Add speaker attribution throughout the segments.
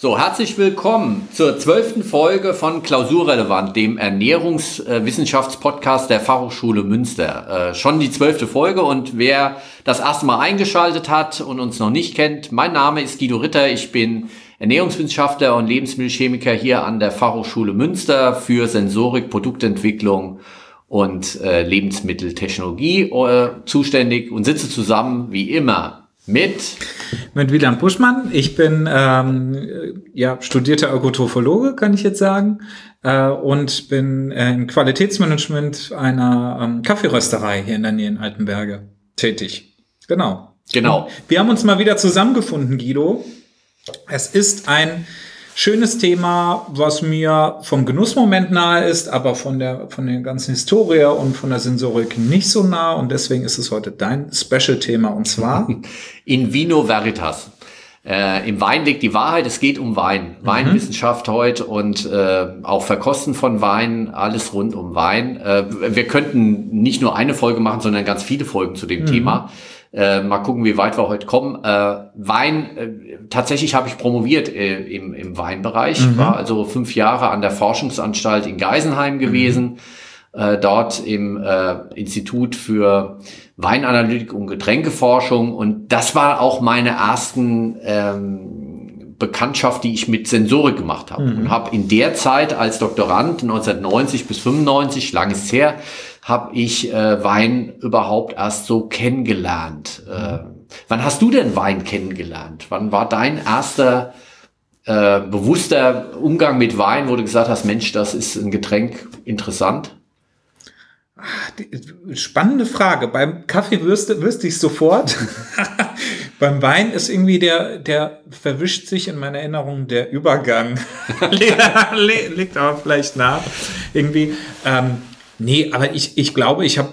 Speaker 1: So, herzlich willkommen zur zwölften Folge von Klausurrelevant, dem Ernährungswissenschaftspodcast der Fachhochschule Münster. Äh, schon die zwölfte Folge und wer das erste Mal eingeschaltet hat und uns noch nicht kennt, mein Name ist Guido Ritter, ich bin Ernährungswissenschaftler und Lebensmittelchemiker hier an der Fachhochschule Münster für Sensorik, Produktentwicklung und äh, Lebensmitteltechnologie äh, zuständig und sitze zusammen wie immer mit?
Speaker 2: Mit Wieland Buschmann. Ich bin ähm, ja, studierter Ökotrophologe, kann ich jetzt sagen, äh, und bin äh, im Qualitätsmanagement einer ähm, Kaffeerösterei hier in der Nähe in Altenberge tätig. Genau.
Speaker 1: Genau.
Speaker 2: Und wir haben uns mal wieder zusammengefunden, Guido. Es ist ein schönes Thema, was mir vom Genussmoment nahe ist, aber von der, von der ganzen Historie und von der Sensorik nicht so nah. Und deswegen ist es heute dein Special-Thema und zwar
Speaker 1: In Vino Veritas. Äh, Im Wein liegt die Wahrheit, es geht um Wein. Mhm. Weinwissenschaft heute und äh, auch Verkosten von Wein, alles rund um Wein. Äh, wir könnten nicht nur eine Folge machen, sondern ganz viele Folgen zu dem mhm. Thema. Äh, mal gucken, wie weit wir heute kommen. Äh, Wein, äh, tatsächlich habe ich promoviert äh, im, im Weinbereich, mhm. war also fünf Jahre an der Forschungsanstalt in Geisenheim gewesen, mhm. dort im äh, Institut für Weinanalytik und Getränkeforschung. Und das war auch meine ersten ähm, Bekanntschaft, die ich mit Sensorik gemacht habe. Mhm. Und habe in der Zeit als Doktorand 1990 bis 95, lang ist her, habe ich äh, Wein überhaupt erst so kennengelernt. Äh, wann hast du denn Wein kennengelernt? Wann war dein erster äh, bewusster Umgang mit Wein, wo du gesagt hast, Mensch, das ist ein Getränk interessant?
Speaker 2: Spannende Frage. Beim Kaffee wüsste, wüsste ich sofort. Beim Wein ist irgendwie der, der verwischt sich in meiner Erinnerung der Übergang. Liegt aber vielleicht nach. Irgendwie. Ähm, Nee, aber ich, ich glaube, ich habe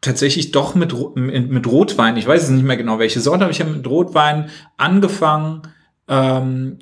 Speaker 2: tatsächlich doch mit, mit Rotwein, ich weiß es nicht mehr genau, welche Sorte, aber ich habe mit Rotwein angefangen ähm,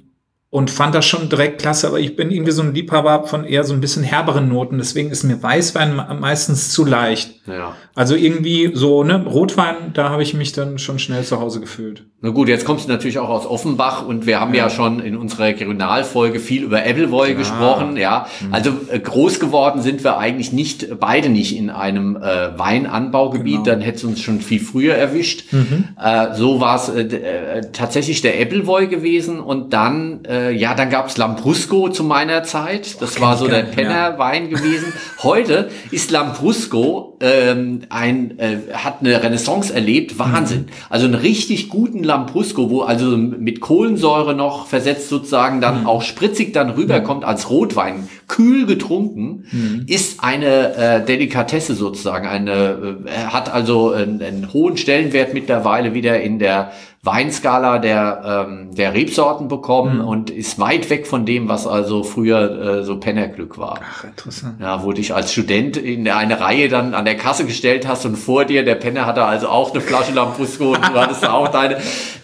Speaker 2: und fand das schon direkt klasse, aber ich bin irgendwie so ein Liebhaber von eher so ein bisschen herberen Noten, deswegen ist mir Weißwein meistens zu leicht. Ja. Also irgendwie so, ne, Rotwein, da habe ich mich dann schon schnell zu Hause gefühlt.
Speaker 1: Na gut, jetzt kommst du natürlich auch aus Offenbach und wir haben ja, ja schon in unserer Regionalfolge viel über Appleboy gesprochen, ja. Mhm. Also äh, groß geworden sind wir eigentlich nicht, beide nicht in einem äh, Weinanbaugebiet, genau. dann hätte es uns schon viel früher erwischt. Mhm. Äh, so war es äh, äh, tatsächlich der Appleboy gewesen und dann, äh, ja, dann gab es Lambrusco zu meiner Zeit. Das okay, war so der Pennerwein ja. gewesen. Heute ist Lambrusco ähm, ein, äh, hat eine Renaissance erlebt, Wahnsinn. Mhm. Also einen richtig guten Lambrusco, wo also mit Kohlensäure noch versetzt sozusagen dann mhm. auch spritzig dann rüberkommt als Rotwein, kühl getrunken, mhm. ist eine äh, Delikatesse sozusagen. Eine, äh, hat also einen, einen hohen Stellenwert mittlerweile wieder in der Weinskala der, ähm, der Rebsorten bekommen mhm. und ist weit weg von dem, was also früher äh, so Pennerglück war. Ach, interessant. Ja, wo dich als Student in eine Reihe dann an der Kasse gestellt hast und vor dir, der Penner hatte also auch eine Flasche Lambrusco und du hattest auch deine.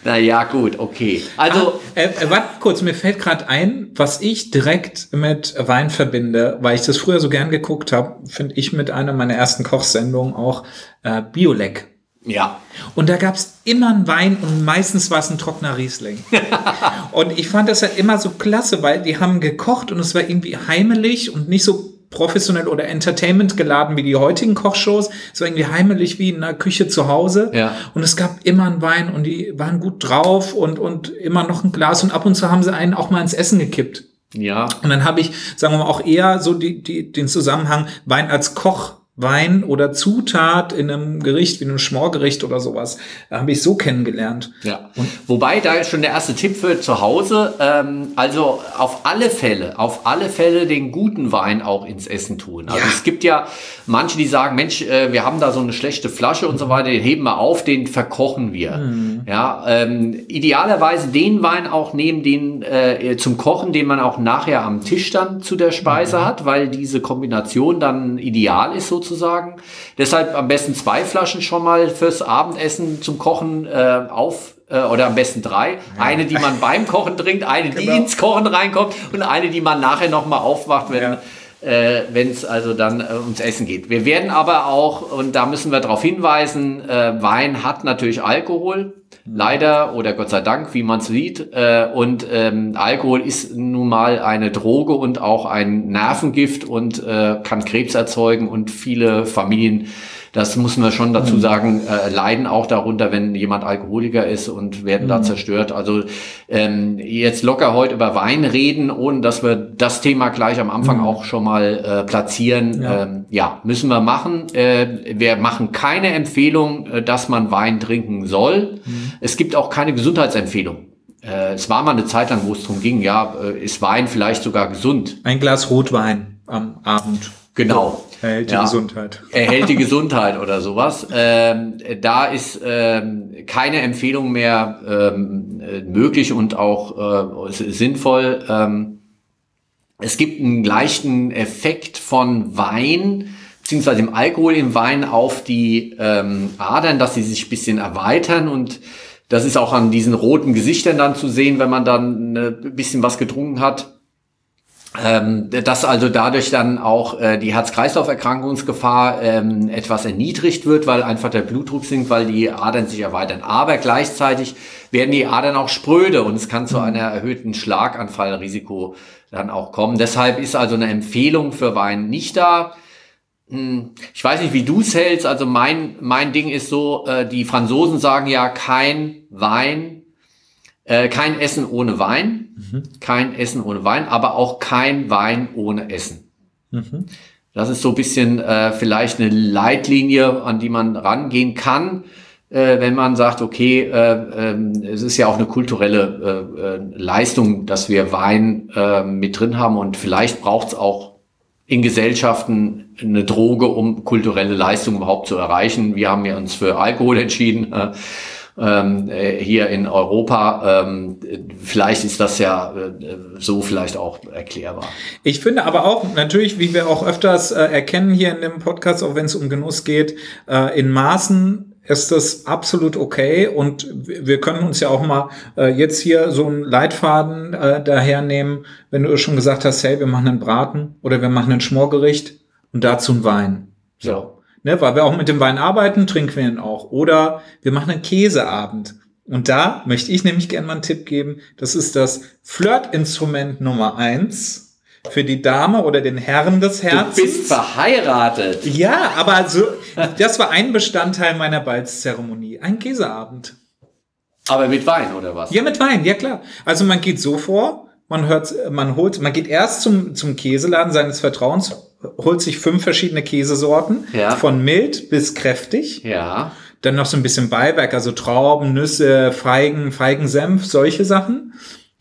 Speaker 1: Na ja, gut, okay.
Speaker 2: Also. Ah, äh, äh, warte kurz, mir fällt gerade ein, was ich direkt mit Wein verbinde, weil ich das früher so gern geguckt habe, finde ich mit einer meiner ersten Kochsendungen auch äh, Biolek.
Speaker 1: Ja.
Speaker 2: Und da gab's immer einen Wein und meistens war es ein trockener Riesling. und ich fand das halt immer so klasse, weil die haben gekocht und es war irgendwie heimelig und nicht so professionell oder Entertainment geladen wie die heutigen Kochshows. Es war irgendwie heimelig wie in einer Küche zu Hause. Ja. Und es gab immer einen Wein und die waren gut drauf und, und immer noch ein Glas und ab und zu haben sie einen auch mal ins Essen gekippt.
Speaker 1: Ja.
Speaker 2: Und dann habe ich, sagen wir mal, auch eher so die, die, den Zusammenhang Wein als Koch Wein oder Zutat in einem Gericht wie einem Schmorgericht oder sowas habe ich so kennengelernt.
Speaker 1: Ja. Und Wobei da ist schon der erste Tipp für zu Hause. Ähm, also auf alle Fälle, auf alle Fälle den guten Wein auch ins Essen tun. Also ja. es gibt ja manche, die sagen, Mensch, äh, wir haben da so eine schlechte Flasche und so weiter, den heben wir auf, den verkochen wir. Mhm. Ja, ähm, idealerweise den Wein auch nehmen, den äh, zum Kochen, den man auch nachher am Tisch dann zu der Speise mhm. hat, weil diese Kombination dann ideal ist sozusagen sozusagen. Deshalb am besten zwei Flaschen schon mal fürs Abendessen zum Kochen äh, auf äh, oder am besten drei. Ja. Eine, die man beim Kochen trinkt, eine, genau. die ins Kochen reinkommt und eine, die man nachher noch mal aufmacht, wenn ja. äh, wenn es also dann äh, ums Essen geht. Wir werden aber auch, und da müssen wir darauf hinweisen, äh, Wein hat natürlich Alkohol. Leider oder Gott sei Dank, wie man es sieht. Äh, und ähm, Alkohol ist nun mal eine Droge und auch ein Nervengift und äh, kann Krebs erzeugen und viele Familien das muss man schon dazu mhm. sagen, äh, leiden auch darunter, wenn jemand Alkoholiker ist und werden mhm. da zerstört. Also ähm, jetzt locker heute über Wein reden, ohne dass wir das Thema gleich am Anfang mhm. auch schon mal äh, platzieren. Ja. Ähm, ja, müssen wir machen. Äh, wir machen keine Empfehlung, äh, dass man Wein trinken soll. Mhm. Es gibt auch keine Gesundheitsempfehlung. Äh, es war mal eine Zeit lang, wo es darum ging, ja, äh, ist Wein vielleicht sogar gesund?
Speaker 2: Ein Glas Rotwein am Abend.
Speaker 1: Genau.
Speaker 2: Erhält die ja. Gesundheit.
Speaker 1: Erhält die Gesundheit oder sowas. Ähm, da ist ähm, keine Empfehlung mehr ähm, möglich und auch äh, sinnvoll. Ähm, es gibt einen leichten Effekt von Wein, beziehungsweise im Alkohol im Wein auf die ähm, Adern, dass sie sich bisschen erweitern und das ist auch an diesen roten Gesichtern dann zu sehen, wenn man dann ein bisschen was getrunken hat ähm, dass also dadurch dann auch äh, die Herz-Kreislauf-Erkrankungsgefahr ähm, etwas erniedrigt wird, weil einfach der Blutdruck sinkt, weil die Adern sich erweitern. Aber gleichzeitig werden die Adern auch spröde und es kann zu mhm. einer erhöhten Schlaganfallrisiko dann auch kommen. Deshalb ist also eine Empfehlung für Wein nicht da. Hm, ich weiß nicht, wie du es hältst. Also mein, mein Ding ist so, äh, die Franzosen sagen ja kein Wein, äh, kein Essen ohne Wein. Mhm. Kein Essen ohne Wein, aber auch kein Wein ohne Essen. Mhm. Das ist so ein bisschen äh, vielleicht eine Leitlinie, an die man rangehen kann, äh, wenn man sagt, okay, äh, äh, es ist ja auch eine kulturelle äh, äh, Leistung, dass wir Wein äh, mit drin haben und vielleicht braucht es auch in Gesellschaften eine Droge, um kulturelle Leistung überhaupt zu erreichen. Wir haben ja uns für Alkohol entschieden. Äh, ähm, äh, hier in Europa. Ähm, vielleicht ist das ja äh, so vielleicht auch erklärbar.
Speaker 2: Ich finde aber auch natürlich, wie wir auch öfters äh, erkennen hier in dem Podcast, auch wenn es um Genuss geht, äh, in Maßen ist das absolut okay und wir können uns ja auch mal äh, jetzt hier so einen Leitfaden äh, dahernehmen, wenn du schon gesagt hast, hey, wir machen einen Braten oder wir machen ein Schmorgericht und dazu einen Wein. So ne, weil wir auch mit dem Wein arbeiten, trinken wir ihn auch. Oder wir machen einen Käseabend. Und da möchte ich nämlich gerne mal einen Tipp geben. Das ist das Flirtinstrument Nummer eins für die Dame oder den Herrn des Herzens.
Speaker 1: Du bist verheiratet.
Speaker 2: Ja, aber so, das war ein Bestandteil meiner Balzzeremonie. Ein Käseabend.
Speaker 1: Aber mit Wein oder was?
Speaker 2: Ja, mit Wein, ja klar. Also man geht so vor, man hört, man holt, man geht erst zum, zum Käseladen seines Vertrauens, holt sich fünf verschiedene Käsesorten, ja. von mild bis kräftig.
Speaker 1: Ja.
Speaker 2: Dann noch so ein bisschen Beiwerk, also Trauben, Nüsse, Feigen, Feigensenf, solche Sachen.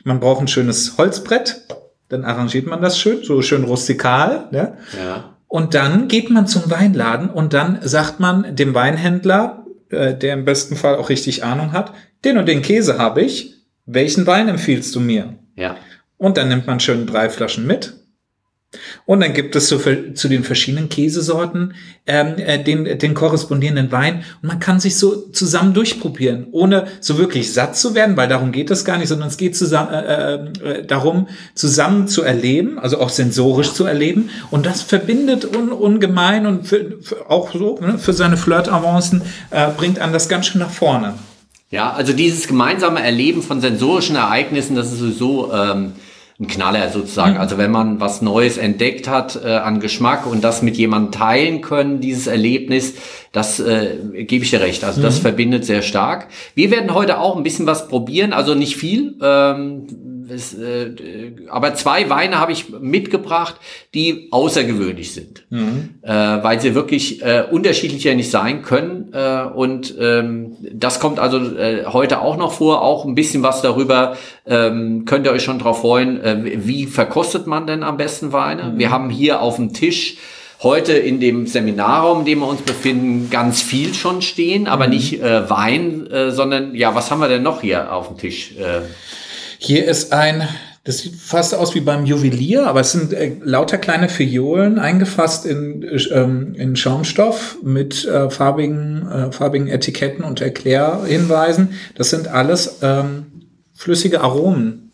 Speaker 2: Man braucht ein schönes Holzbrett, dann arrangiert man das schön, so schön rustikal. Ne?
Speaker 1: Ja.
Speaker 2: Und dann geht man zum Weinladen und dann sagt man dem Weinhändler, äh, der im besten Fall auch richtig Ahnung hat, den und den Käse habe ich, welchen Wein empfiehlst du mir?
Speaker 1: Ja.
Speaker 2: Und dann nimmt man schön drei Flaschen mit und dann gibt es so zu den verschiedenen Käsesorten ähm, äh, den, den korrespondierenden Wein. Und man kann sich so zusammen durchprobieren, ohne so wirklich satt zu werden, weil darum geht es gar nicht, sondern es geht zusammen, äh, äh, darum, zusammen zu erleben, also auch sensorisch zu erleben. Und das verbindet un, ungemein und für, für auch so ne, für seine Flirtavancen äh, bringt an das ganz schön nach vorne.
Speaker 1: Ja, also dieses gemeinsame Erleben von sensorischen Ereignissen, das ist sowieso... Ähm ein Knaller sozusagen. Mhm. Also wenn man was Neues entdeckt hat äh, an Geschmack und das mit jemandem teilen können, dieses Erlebnis, das äh, gebe ich dir recht. Also das mhm. verbindet sehr stark. Wir werden heute auch ein bisschen was probieren, also nicht viel. Ähm, es, äh, aber zwei Weine habe ich mitgebracht, die außergewöhnlich sind, mhm. äh, weil sie wirklich äh, unterschiedlicher nicht sein können. Äh, und ähm, das kommt also äh, heute auch noch vor. Auch ein bisschen was darüber ähm, könnt ihr euch schon drauf freuen. Äh, wie verkostet man denn am besten Weine? Mhm. Wir haben hier auf dem Tisch heute in dem Seminarraum, in dem wir uns befinden, ganz viel schon stehen, aber mhm. nicht äh, Wein, äh, sondern ja, was haben wir denn noch hier auf dem Tisch? Äh,
Speaker 2: hier ist ein, das sieht fast aus wie beim Juwelier, aber es sind äh, lauter kleine Fiolen eingefasst in, ähm, in Schaumstoff mit äh, farbigen, äh, farbigen Etiketten und Erklärhinweisen. Das sind alles ähm, flüssige Aromen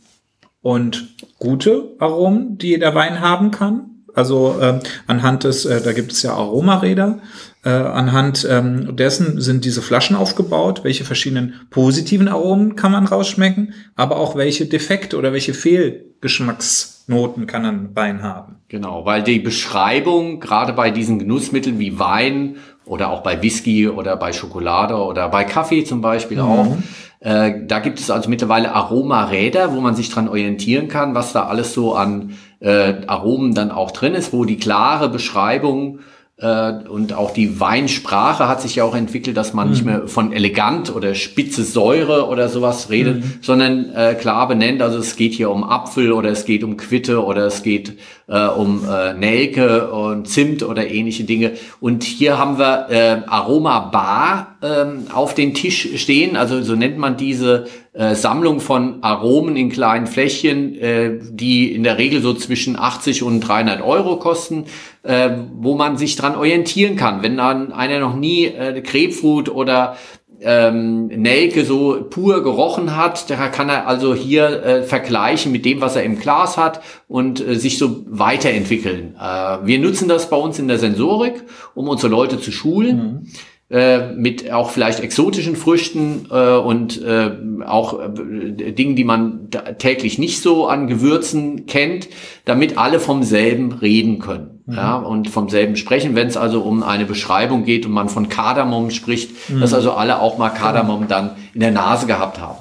Speaker 2: und gute Aromen, die der Wein haben kann. Also ähm, anhand des, äh, da gibt es ja Aromaräder, Äh, anhand ähm, dessen sind diese Flaschen aufgebaut, welche verschiedenen positiven Aromen kann man rausschmecken, aber auch welche Defekte oder welche Fehlgeschmacksnoten kann ein Wein haben.
Speaker 1: Genau, weil die Beschreibung gerade bei diesen Genussmitteln wie Wein oder auch bei Whisky oder bei Schokolade oder bei Kaffee zum Beispiel mhm. auch, äh, da gibt es also mittlerweile Aromaräder, wo man sich dran orientieren kann, was da alles so an äh, Aromen dann auch drin ist, wo die klare Beschreibung und auch die Weinsprache hat sich ja auch entwickelt, dass man mhm. nicht mehr von elegant oder spitze Säure oder sowas redet, mhm. sondern äh, klar benennt, also es geht hier um Apfel oder es geht um Quitte oder es geht äh, um äh, Nelke und Zimt oder ähnliche Dinge. Und hier haben wir äh, Aroma Bar ähm, auf den Tisch stehen, also so nennt man diese äh, Sammlung von Aromen in kleinen Fläschchen, äh, die in der Regel so zwischen 80 und 300 Euro kosten, äh, wo man sich dran orientieren kann. Wenn dann einer noch nie äh, Grapefruit oder ähm, Nelke so pur gerochen hat, da kann er also hier äh, vergleichen mit dem, was er im Glas hat und äh, sich so weiterentwickeln. Äh, wir nutzen das bei uns in der Sensorik, um unsere Leute zu schulen. Mhm äh, mit auch vielleicht exotischen Früchten äh, und äh, auch äh, Dingen, die man täglich nicht so an Gewürzen kennt, damit alle vom selben reden können mhm. ja, und vom selben sprechen. Wenn es also um eine Beschreibung geht und man von Kardamom spricht, mhm. dass also alle auch mal Kardamom dann in der Nase gehabt haben.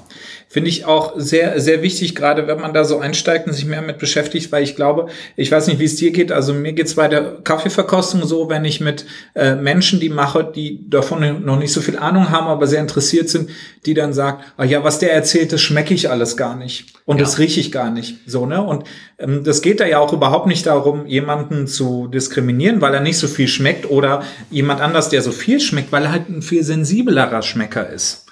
Speaker 2: Finde ich auch sehr, sehr wichtig, gerade wenn man da so einsteigt und sich mehr mit beschäftigt, weil ich glaube, ich weiß nicht, wie es dir geht, also mir geht es bei der Kaffeeverkostung so, wenn ich mit äh, Menschen die mache, die davon noch nicht so viel Ahnung haben, aber sehr interessiert sind, die dann sagen, ah ja, was der erzählt, das schmecke ich alles gar nicht und ja. das rieche ich gar nicht. So, ne? Und ähm, das geht da ja auch überhaupt nicht darum, jemanden zu diskriminieren, weil er nicht so viel schmeckt oder jemand anders, der so viel schmeckt, weil er halt ein viel sensiblerer Schmecker ist.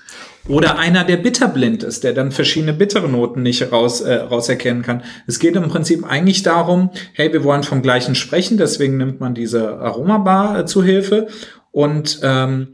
Speaker 2: Oder einer, der bitterblind ist, der dann verschiedene bittere Noten nicht raus, äh, rauserkennen kann. Es geht im Prinzip eigentlich darum, hey, wir wollen vom Gleichen sprechen, deswegen nimmt man diese Aromabar äh, zu Hilfe. Und ähm,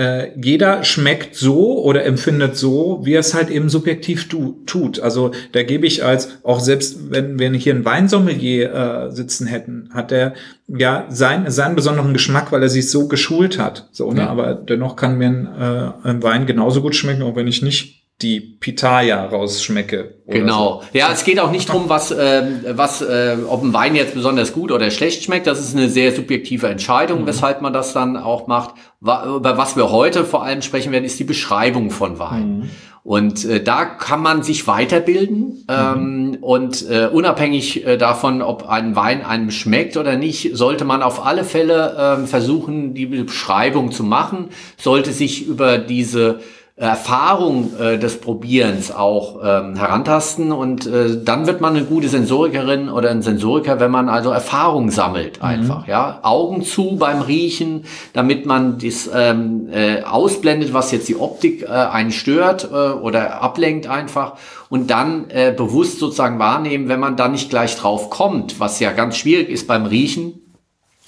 Speaker 2: äh, jeder schmeckt so oder empfindet so, wie er es halt eben subjektiv tu, tut. Also da gebe ich als, auch selbst wenn wir hier einen Weinsommelier äh, sitzen hätten, hat er ja sein, seinen besonderen Geschmack, weil er sich so geschult hat. So, ne? Ja. Aber dennoch kann mir ein, äh, ein Wein genauso gut schmecken, auch wenn ich nicht die Pitaya rausschmecke.
Speaker 1: Genau. So. Ja, es geht auch nicht drum, was, äh, was, äh, ob ein Wein jetzt besonders gut oder schlecht schmeckt. Das ist eine sehr subjektive Entscheidung, mhm. weshalb man das dann auch macht. Über was wir heute vor allem sprechen werden, ist die Beschreibung von Wein. Mhm. Und äh, da kann man sich weiterbilden ähm, mhm. und äh, unabhängig äh, davon, ob ein Wein einem schmeckt oder nicht, sollte man auf alle Fälle äh, versuchen, die Beschreibung zu machen, sollte sich über diese Erfahrung äh, des Probierens auch ähm, herantasten und äh, dann wird man eine gute Sensorikerin oder ein Sensoriker, wenn man also Erfahrung sammelt mhm. einfach, mhm. ja, Augen zu beim Riechen, damit man das ähm, äh, ausblendet, was jetzt die Optik äh, einen stört äh, oder ablenkt einfach und dann äh, bewusst sozusagen wahrnehmen, wenn man da nicht gleich drauf kommt, was ja ganz schwierig ist beim Riechen,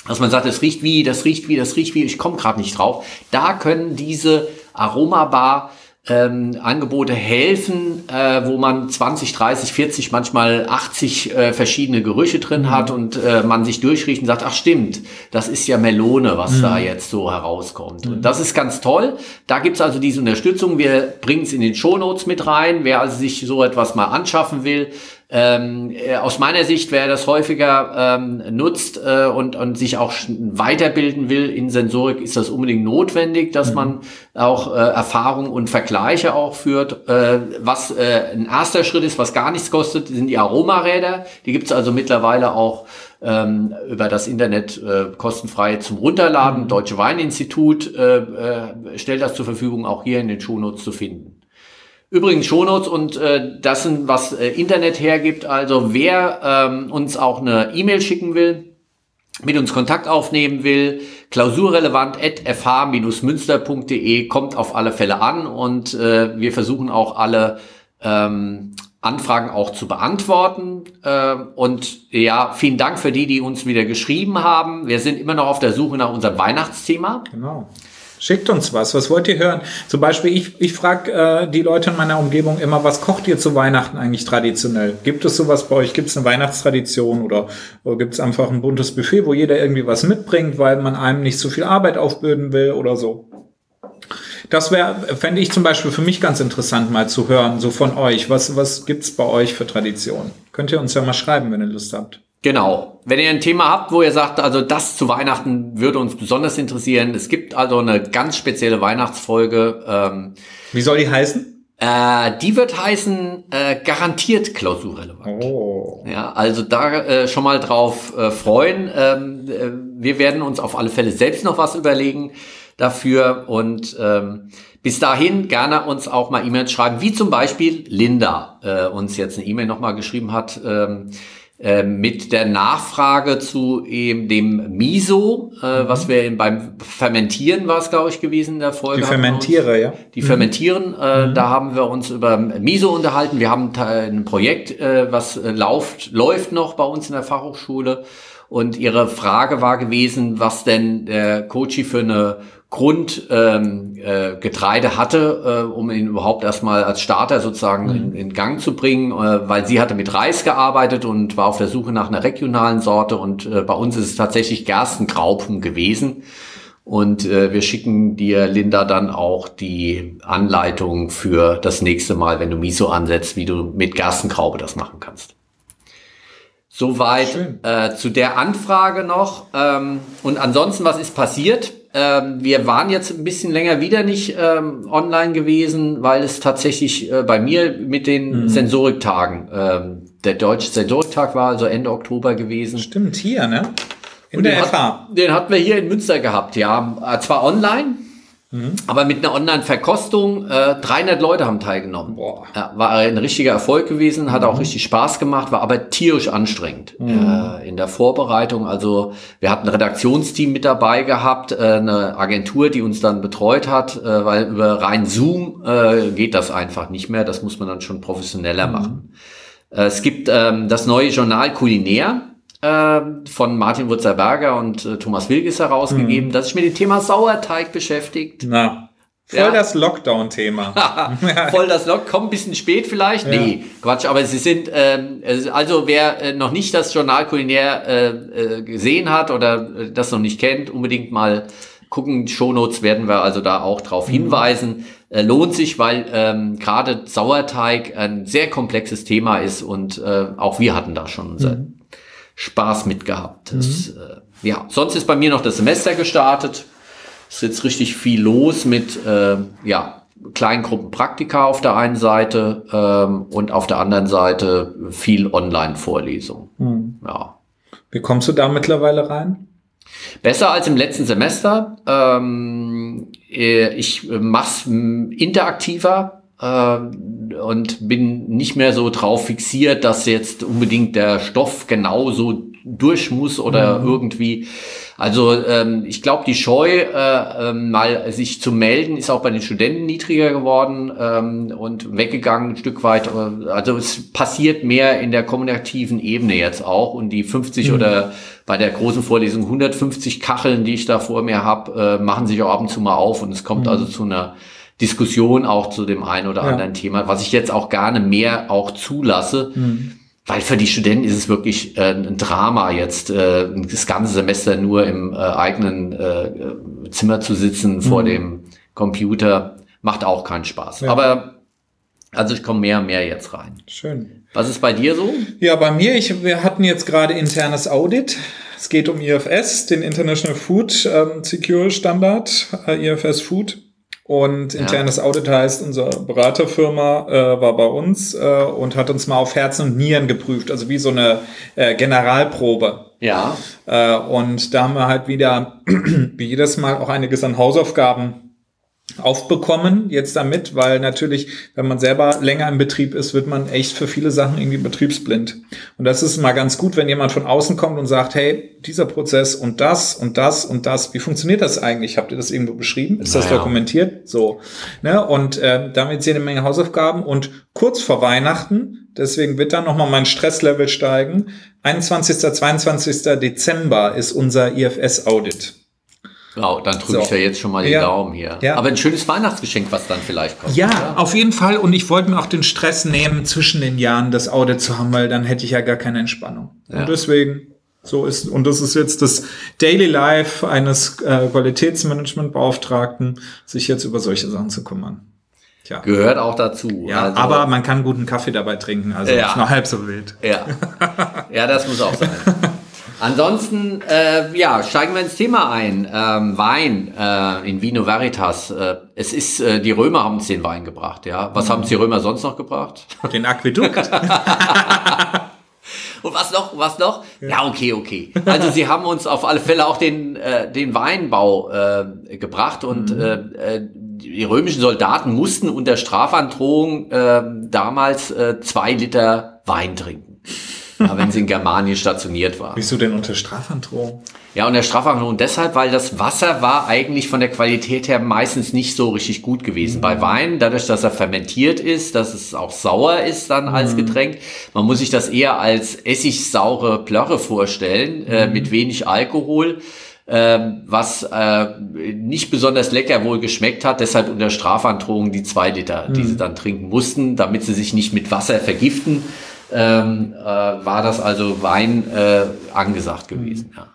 Speaker 1: dass man sagt, es riecht wie, das riecht wie, das riecht wie, ich komme gerade nicht drauf. Da können diese Aromabar ähm, Angebote helfen, äh, wo man 20, 30, 40, manchmal 80 äh, verschiedene Gerüche drin hat mhm. und äh, man sich durchriecht und sagt, ach stimmt, das ist ja Melone, was mhm. da jetzt so herauskommt. Mhm. Und das ist ganz toll. Da gibt's also diese Unterstützung. Wir bringen es in den Shownotes mit rein. Wer also sich so etwas mal anschaffen will, ähm, äh, aus meiner Sicht, wer das häufiger ähm, nutzt äh, und, und sich auch weiterbilden will in Sensorik, ist das unbedingt notwendig, dass mhm. man auch äh, Erfahrung und Vergleiche auch führt. Äh, was äh, ein erster Schritt ist, was gar nichts kostet, sind die Aromaräder. Die gibt's also mittlerweile auch ähm, über das Internet äh, kostenfrei zum Runterladen. Mhm. Deutsche Weininstitut äh, äh, stellt das zur Verfügung, auch hier in den Shownotes zu finden. Übrigens Shownotes und äh, das sind, was äh, Internet hergibt. Also wer ähm, uns auch eine E-Mail schicken will, mit uns Kontakt aufnehmen will, klausurrelevant at fh-münster.de kommt auf alle Fälle an und äh, wir versuchen auch alle ähm, Anfragen auch zu beantworten. Äh, und ja, vielen Dank für die, die uns wieder geschrieben haben. Wir sind immer noch auf der Suche nach unserem Weihnachtsthema.
Speaker 2: Genau. Schickt uns was. Was wollt ihr hören? Zum Beispiel, ich, ich frage äh, die Leute in meiner Umgebung immer, was kocht ihr zu Weihnachten eigentlich traditionell? Gibt es sowas bei euch? Gibt es eine Weihnachtstradition oder, oder gibt es einfach ein buntes Buffet, wo jeder irgendwie was mitbringt, weil man einem nicht so viel Arbeit aufbürden will oder so? Das wäre, fände ich zum Beispiel für mich ganz interessant mal zu hören, so von euch. Was, was gibt's bei euch für Traditionen? Könnt ihr uns ja mal schreiben, wenn ihr Lust habt.
Speaker 1: Genau. Wenn ihr ein Thema habt, wo ihr sagt, also das zu Weihnachten würde uns besonders interessieren. Es gibt also eine ganz spezielle Weihnachtsfolge. Ähm,
Speaker 2: Wie soll die heißen?
Speaker 1: Äh, die wird heißen äh, garantiert klausurrelevant.
Speaker 2: Oh.
Speaker 1: Ja, also da äh, schon mal drauf äh, freuen. Ähm, äh, wir werden uns auf alle Fälle selbst noch was überlegen dafür und ähm, bis dahin gerne uns auch mal E-Mails schreiben, wie zum Beispiel Linda äh, uns jetzt eine E-Mail nochmal geschrieben hat. Ähm, äh, mit der Nachfrage zu eben dem Miso, äh, mhm. was wir eben beim Fermentieren war es, glaube ich, gewesen in der Folge.
Speaker 2: Die Fermentiere, ja.
Speaker 1: Die mhm. Fermentieren, äh, mhm. da haben wir uns über Miso unterhalten. Wir haben ein Projekt, äh, was äh, läuft, läuft noch bei uns in der Fachhochschule. Und ihre Frage war gewesen, was denn der Kochi für eine Grundgetreide ähm, äh, hatte, äh, um ihn überhaupt erstmal als Starter sozusagen mhm. in, in, Gang zu bringen, äh, weil sie hatte mit Reis gearbeitet und war auf der Suche nach einer regionalen Sorte und äh, bei uns ist es tatsächlich Gerstengraupen gewesen. Und äh, wir schicken dir, Linda, dann auch die Anleitung für das nächste Mal, wenn du Miso ansetzt, wie du mit Gerstengraube das machen kannst. Soweit äh, zu der Anfrage noch. Ähm, und ansonsten, was ist passiert? Ähm, wir waren jetzt ein bisschen länger wieder nicht ähm, online gewesen, weil es tatsächlich äh, bei mir mit den mhm. Sensoriktagen, ähm, der deutsche Sensoriktag war also Ende Oktober gewesen.
Speaker 2: Stimmt, hier, ne?
Speaker 1: In Und der den FH. Hat, den hatten wir hier in Münster gehabt, ja. Äh, zwar online, Mhm. Aber mit einer Online-Verkostung, äh, 300 Leute haben teilgenommen. Boah. Ja, war ein richtiger Erfolg gewesen, hat mhm. auch richtig Spaß gemacht, war aber tierisch anstrengend mhm. äh, in der Vorbereitung. Also wir hatten ein Redaktionsteam mit dabei gehabt, äh, eine Agentur, die uns dann betreut hat, äh, weil über rein Zoom äh, geht das einfach nicht mehr. Das muss man dann schon professioneller mhm. machen. Äh, es gibt ähm, das neue Journal Kulinär von Martin Wurzerberger und äh, Thomas Wilges herausgegeben, mhm. das sich mit dem Thema Sauerteig beschäftigt.
Speaker 2: Na. Voll ja. das Lockdown-Thema.
Speaker 1: Voll das Lock, kommt ein bisschen spät vielleicht? Ja. Nee, Quatsch, aber sie sind, ähm, also wer äh, noch nicht das Journal Kulinär äh, äh, gesehen hat oder äh, das noch nicht kennt, unbedingt mal gucken. Shownotes werden wir also da auch drauf mhm. hinweisen. Äh, lohnt sich, weil ähm, gerade Sauerteig ein sehr komplexes Thema ist und auch wir hatten da schon unser mhm. Spaß mitgehabt. Mhm. Das, äh, ja, sonst ist bei mir noch das Semester gestartet. Es ist jetzt richtig viel los mit äh, ja, Kleingruppen Praktika auf der einen Seite ähm, und auf der anderen Seite viel Online-Vorlesung. Mhm. Ja.
Speaker 2: Wie kommst du da mittlerweile rein?
Speaker 1: Besser als im letzten Semester. Ähm, äh, ich mache es interaktiver äh, und bin nicht mehr so drauf fixiert, dass jetzt unbedingt der Stoff genauso durch muss oder mhm. irgendwie. Also ähm, ich glaube, die Scheu, äh, äh, mal sich zu melden, ist auch bei den Studenten niedriger geworden ähm, und weggegangen ein Stück weit. Also es passiert mehr in der kommunikativen Ebene jetzt auch und die 50 mhm. oder bei der großen Vorlesung 150 Kacheln, die ich da vor mir habe, äh, machen sich auch ab und zu mal auf und es kommt mhm. also zu einer Diskussion auch zu dem einen oder ja. anderen Thema, was ich jetzt auch gerne mehr auch zulasse. Mhm. Weil für die Studenten ist es wirklich äh, ein Drama jetzt, äh, das ganze Semester nur im äh, eigenen äh, Zimmer zu sitzen mhm. vor dem Computer, macht auch keinen Spaß. Ja. Aber also ich komme mehr und mehr jetzt rein.
Speaker 2: Schön.
Speaker 1: Was ist bei dir so?
Speaker 2: Ja, bei mir, ich, wir hatten jetzt gerade internes Audit. Es geht um IFS, den International Food ähm, Secure Standard, äh, IFS Food. Und internes ja. Audit heißt, unsere Beraterfirma äh, war bei uns äh, und hat uns mal auf Herzen und Nieren geprüft, also wie so eine äh, Generalprobe.
Speaker 1: Ja.
Speaker 2: Äh, und da haben wir halt wieder, wie jedes Mal, auch einiges an Hausaufgaben aufbekommen jetzt damit, weil natürlich, wenn man selber länger im Betrieb ist, wird man echt für viele Sachen irgendwie betriebsblind. Und das ist mal ganz gut, wenn jemand von außen kommt und sagt, hey, dieser Prozess und das und das und das, wie funktioniert das eigentlich? Habt ihr das irgendwo beschrieben? Ist naja. das dokumentiert? So. Ne? Und äh, damit sehen eine Menge Hausaufgaben und kurz vor Weihnachten, deswegen wird dann nochmal mein Stresslevel steigen, 21. 22. Dezember ist unser IFS-Audit.
Speaker 1: Wow, dann drücke
Speaker 2: So.
Speaker 1: ich ja jetzt schon mal den
Speaker 2: Ja.
Speaker 1: Daumen hier.
Speaker 2: Ja.
Speaker 1: Aber ein schönes Weihnachtsgeschenk, was dann vielleicht kommt.
Speaker 2: Ja,
Speaker 1: oder?
Speaker 2: auf jeden Fall. Und ich wollte mir auch den Stress nehmen, zwischen den Jahren das Audit zu haben, weil dann hätte ich ja gar keine Entspannung.
Speaker 1: Ja.
Speaker 2: Und deswegen, so ist, und das ist jetzt das Daily Life eines äh, Qualitätsmanagement-Beauftragten, sich jetzt über solche Sachen zu kümmern. Tja.
Speaker 1: Gehört auch dazu.
Speaker 2: Ja,
Speaker 1: Also-
Speaker 2: aber man kann guten Kaffee dabei trinken, also
Speaker 1: Ja.
Speaker 2: ist noch halb so wild.
Speaker 1: Ja. ja, das muss auch sein. Ansonsten, äh, ja, steigen wir ins Thema ein. Ähm, Wein äh, in Vino Veritas. Äh, es ist, äh, die Römer haben uns den Wein gebracht, ja. Was haben uns die Römer sonst noch gebracht?
Speaker 2: Den Aquädukt.
Speaker 1: Und was noch? Was noch? Ja, okay, okay. Also sie haben uns auf alle Fälle auch den, äh, den Weinbau äh, gebracht und äh, äh, die römischen Soldaten mussten unter Strafandrohung äh, damals äh, zwei Liter Wein trinken. Wenn sie in Germanien stationiert waren.
Speaker 2: Wieso denn unter Strafandrohung?
Speaker 1: Ja, und der Strafandrohung deshalb, weil das Wasser war eigentlich von der Qualität her meistens nicht so richtig gut gewesen. Bei Wein, dadurch, dass er fermentiert ist, dass es auch sauer ist dann als Getränk, man muss sich das eher als essigsaure Plörre vorstellen, äh, mit wenig Alkohol. ähm, was äh, nicht besonders lecker wohl geschmeckt hat, deshalb unter Strafandrohung die zwei Liter, die sie dann trinken mussten, damit sie sich nicht mit Wasser vergiften, ähm, äh, war das also Wein äh, angesagt gewesen. Ja.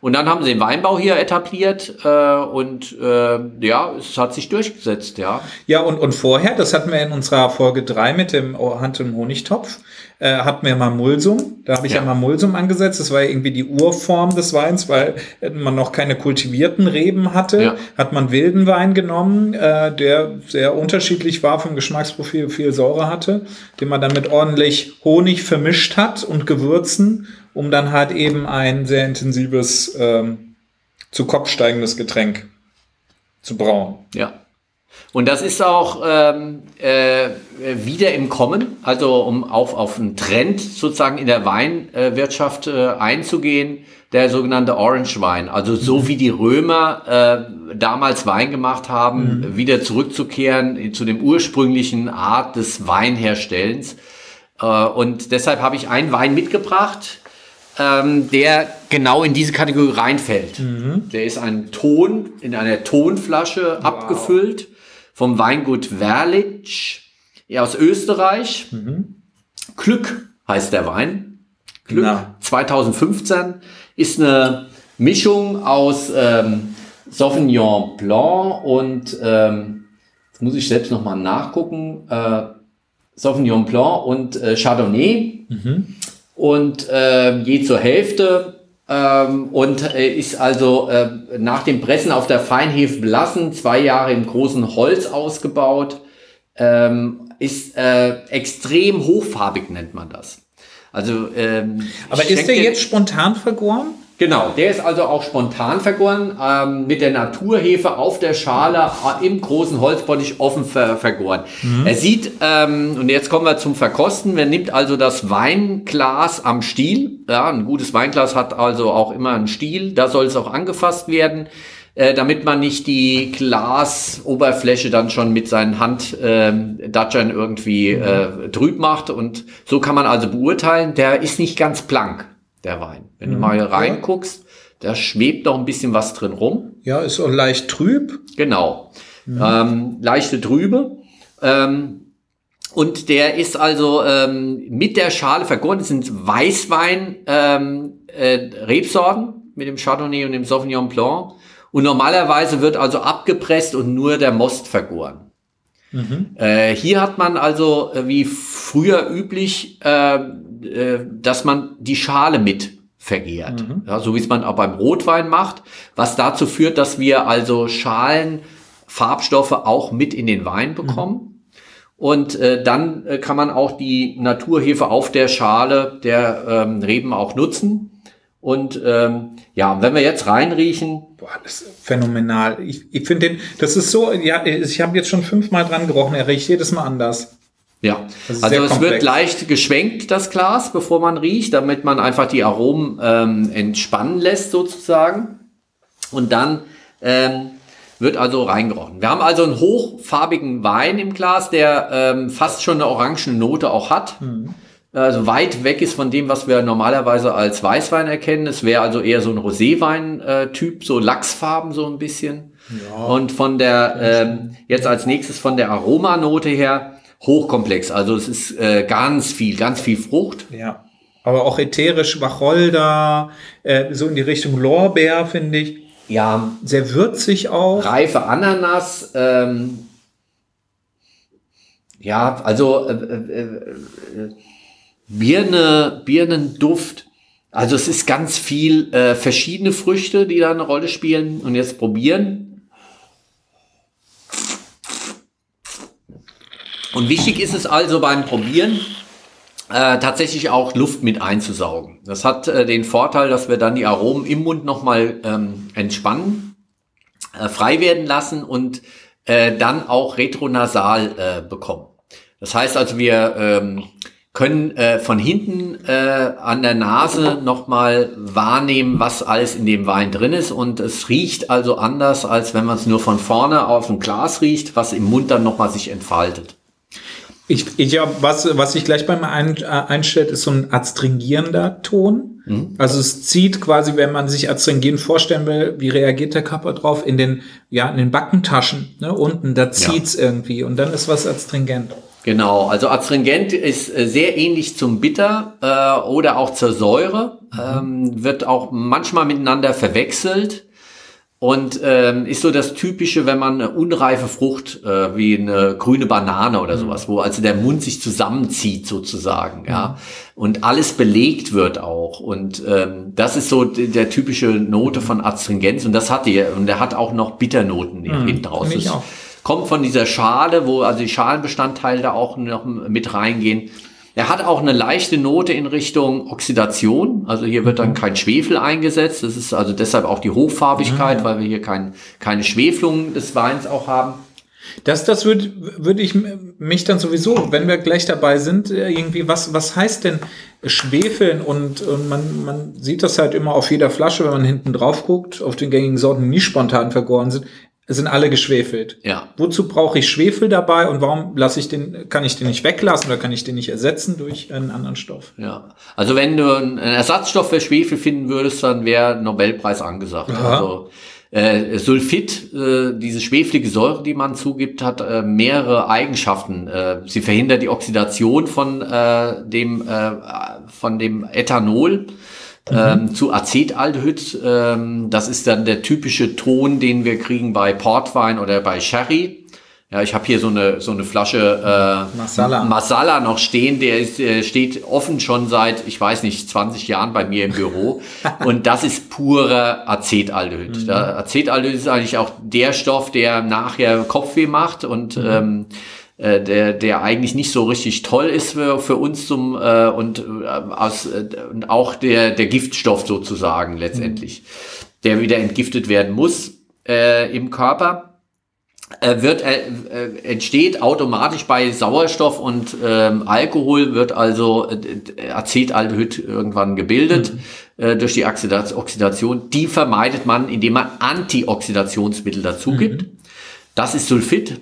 Speaker 1: Und dann haben sie den Weinbau hier etabliert äh, und äh, ja, es hat sich durchgesetzt, ja.
Speaker 2: Ja, und, und vorher, das hatten wir in unserer Folge 3 mit dem Hand- und Honigtopf, äh, hatten wir mal Mulsum. Da habe ich ja.
Speaker 1: Ja.
Speaker 2: mal Mulsum angesetzt. Das war irgendwie die Urform des Weins, weil man noch keine kultivierten Reben hatte.
Speaker 1: Ja.
Speaker 2: Hat man wilden Wein genommen, äh, der sehr unterschiedlich war vom Geschmacksprofil, viel Säure hatte, den man dann mit ordentlich Honig vermischt hat und Gewürzen, um dann halt eben ein sehr intensives, ähm, zu Kopf steigendes Getränk zu brauen.
Speaker 1: Ja. Und das ist auch ähm, äh, wieder im Kommen, also um auf, auf einen Trend sozusagen in der Weinwirtschaft äh, einzugehen, der sogenannte Orange Wein. Also so wie die Römer äh, damals Wein gemacht haben, wieder zurückzukehren zu dem ursprünglichen Art des Weinherstellens. Äh, und deshalb habe ich einen Wein mitgebracht, ähm, der genau in diese Kategorie reinfällt. Der ist ein Ton in einer Tonflasche abgefüllt vom Weingut Werlitsch ja, aus Österreich. Glück heißt der Wein. Glück
Speaker 2: Na.
Speaker 1: 2015 ist eine Mischung aus ähm, Sauvignon Blanc und ähm, jetzt muss ich selbst nochmal nachgucken. Äh, Sauvignon Blanc und äh, Chardonnay und äh, je zur Hälfte ähm, und äh, ist also äh, nach dem Pressen auf der Feinhefe belassen, zwei Jahre im großen Holz ausgebaut, ähm, ist äh, extrem hochfarbig nennt man das. Also, ähm,
Speaker 2: Aber ist der jetzt spontan vergoren?
Speaker 1: Genau, der ist also auch spontan vergoren, ähm, mit der Naturhefe auf der Schale äh, im großen Holzbottich offen ver vergoren. Er sieht, ähm, und jetzt kommen wir zum Verkosten, man nimmt also das Weinglas am Stiel, ja, ein gutes Weinglas hat also auch immer einen Stiel, da soll es auch angefasst werden, äh, damit man nicht die Glasoberfläche dann schon mit seinen Handdatschern irgendwie äh, trüb macht. Und so kann man also beurteilen, der ist nicht ganz blank, der Wein. Wenn du mal reinguckst, da schwebt noch ein bisschen was drin rum.
Speaker 2: Ja, ist auch leicht trüb.
Speaker 1: Genau. Ähm, leichte Trübe. Ähm, und der ist also ähm, mit der Schale vergoren. Das sind Weißwein ähm, äh, mit dem Chardonnay und dem Sauvignon Blanc. Und normalerweise wird also abgepresst und nur der Most vergoren. Äh, hier hat man also äh, wie früher üblich, äh, äh, dass man die Schale mit vergehrt. Ja, so wie es man auch beim Rotwein macht, was dazu führt, dass wir also Schalen, Farbstoffe auch mit in den Wein bekommen. Und äh, dann äh, kann man auch die Naturhefe auf der Schale der ähm, Reben auch nutzen. Und ähm, ja, und wenn wir jetzt reinriechen,
Speaker 2: Boah, das ist phänomenal. Ich, ich finde den, das ist so, ja, ich habe jetzt schon fünfmal dran gerochen, er riecht jedes Mal anders.
Speaker 1: Ja, also es
Speaker 2: komplex.
Speaker 1: wird leicht geschwenkt, das Glas, bevor man riecht, damit man einfach die Aromen ähm, entspannen lässt sozusagen. Und dann ähm, wird also reingerochen. Wir haben also einen hochfarbigen Wein im Glas, der ähm, fast schon eine orangene Note auch hat.
Speaker 2: Mhm.
Speaker 1: also weit weg ist von dem, was wir normalerweise als Weißwein erkennen. Es wäre also eher so ein Roséwein-Typ, so Lachsfarben so ein bisschen. Ja. Und von der, ähm, jetzt als nächstes von der Aromanote her, hochkomplex. Also es ist äh, ganz viel, ganz viel Frucht.
Speaker 2: Ja. Aber auch ätherisch Wacholder, äh, so in die Richtung Lorbeer, finde ich.
Speaker 1: Ja.
Speaker 2: Sehr würzig auch.
Speaker 1: Reife Ananas. Ähm, ja, also äh, äh, äh, Birne, Birnenduft. Also es ist ganz viel äh, verschiedene Früchte, die da eine Rolle spielen. Und jetzt probieren. Und wichtig ist es also beim Probieren, äh, tatsächlich auch Luft mit einzusaugen. Das hat äh, den Vorteil, dass wir dann die Aromen im Mund nochmal ähm, entspannen, äh, frei werden lassen und äh, dann auch retronasal äh, bekommen. Das heißt also, wir ähm, können äh, von hinten äh, an der Nase nochmal wahrnehmen, was alles in dem Wein drin ist. Und es riecht also anders, als wenn man es nur von vorne auf dem Glas riecht, was im Mund dann nochmal sich entfaltet.
Speaker 2: Ich, ich ja, was, was sich gleich beim ein, äh, einstellt, ist so ein adstringierender Ton. Mhm. Also es zieht quasi, wenn man sich adstringieren vorstellen will, wie reagiert der Körper drauf, in den, ja, in den Backentaschen, ne, unten, da zieht's ja. irgendwie und dann ist was adstringent.
Speaker 1: Genau, also Astringent ist äh, sehr ähnlich zum Bitter äh, oder auch zur Säure, mhm. ähm, wird auch manchmal miteinander verwechselt und ähm, ist so das Typische, wenn man eine unreife Frucht äh, wie eine grüne Banane oder mhm. sowas, wo also der Mund sich zusammenzieht sozusagen, ja, mhm. und alles belegt wird auch und ähm, das ist so der typische Note von Astringenz und das hat er und er hat auch noch Bitternoten mhm. hinten raus kommt von dieser Schale, wo also die Schalenbestandteile da auch noch mit reingehen. Er hat auch eine leichte Note in Richtung Oxidation. Also hier wird dann mhm. kein Schwefel eingesetzt. Das ist also deshalb auch die Hochfarbigkeit, ja. weil wir hier kein, keine Schwefelung des Weins auch haben.
Speaker 2: Das, das würde würd ich mich dann sowieso, wenn wir gleich dabei sind, äh, irgendwie, was, was heißt denn Schwefeln? Und, und man, man sieht das halt immer auf jeder Flasche, wenn man hinten drauf guckt, auf den gängigen Sorten, die nie spontan vergoren sind sind alle geschwefelt.
Speaker 1: Ja.
Speaker 2: Wozu brauche ich Schwefel dabei und warum lasse ich den, kann ich den nicht weglassen oder kann ich den nicht ersetzen durch einen anderen Stoff?
Speaker 1: Ja. Also wenn du einen Ersatzstoff für Schwefel finden würdest, dann wäre Nobelpreis angesagt. Aha. Also äh, Sulfit, äh, diese schweflige Säure, die man zugibt, hat äh, mehrere Eigenschaften. Äh, sie verhindert die Oxidation von äh, dem äh, von dem Ethanol ähm, mhm. zu Acetaldehyd. Ähm, das ist dann der typische Ton, den wir kriegen bei Portwein oder bei Sherry. Ja, ich habe hier so eine so eine Flasche äh, Masala. Masala noch stehen, der ist, äh, steht offen schon seit ich weiß nicht 20 Jahren bei mir im Büro und das ist purer Acetaldehyd. Mhm. Acetaldehyd ist eigentlich auch der Stoff, der nachher Kopfweh macht und mhm. ähm, äh, der, der eigentlich nicht so richtig toll ist für, für uns zum äh, und äh, aus äh, auch der, der Giftstoff sozusagen letztendlich, mhm. der wieder entgiftet werden muss äh, im Körper. Äh, wird äh, äh, entsteht automatisch bei Sauerstoff und ähm, Alkohol wird also äh, Acetaldehyd irgendwann gebildet mhm. äh, durch die Oxidation. Die vermeidet man, indem man Antioxidationsmittel dazu gibt. Mhm. Das ist Sulfid,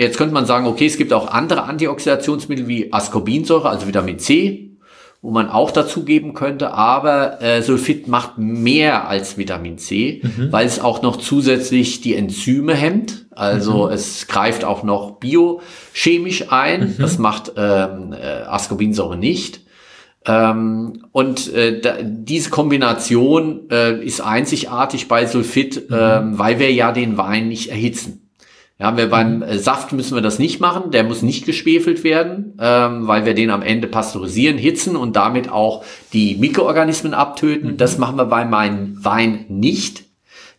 Speaker 1: Jetzt könnte man sagen, okay, es gibt auch andere Antioxidationsmittel wie Ascorbinsäure, also Vitamin C, wo man auch dazu geben könnte, aber äh, Sulfit macht mehr als Vitamin C, mhm. weil es auch noch zusätzlich die Enzyme hemmt. Also mhm. es greift auch noch biochemisch ein. Mhm. Das macht ähm, äh, Ascorbinsäure nicht. Ähm, und äh, da, diese Kombination äh, ist einzigartig bei Sulfit, mhm. ähm, weil wir ja den Wein nicht erhitzen. Ja, wir beim äh, Saft müssen wir das nicht machen, der muss nicht geschwefelt werden, ähm, weil wir den am Ende pasteurisieren, hitzen und damit auch die Mikroorganismen abtöten. Mhm. Das machen wir bei meinem Wein nicht.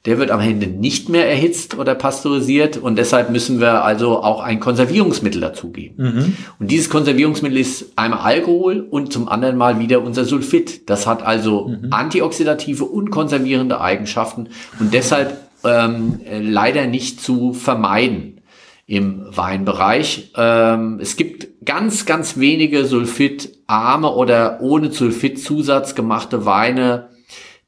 Speaker 1: Der wird am Ende nicht mehr erhitzt oder pasteurisiert und deshalb müssen wir also auch ein Konservierungsmittel dazugeben. Mhm. Und dieses Konservierungsmittel ist einmal Alkohol und zum anderen mal wieder unser Sulfit. Das hat also mhm. antioxidative und konservierende Eigenschaften und deshalb ähm, leider nicht zu vermeiden im Weinbereich. Ähm, es gibt ganz, ganz wenige sulfitarme oder ohne Sulfitzusatz gemachte Weine,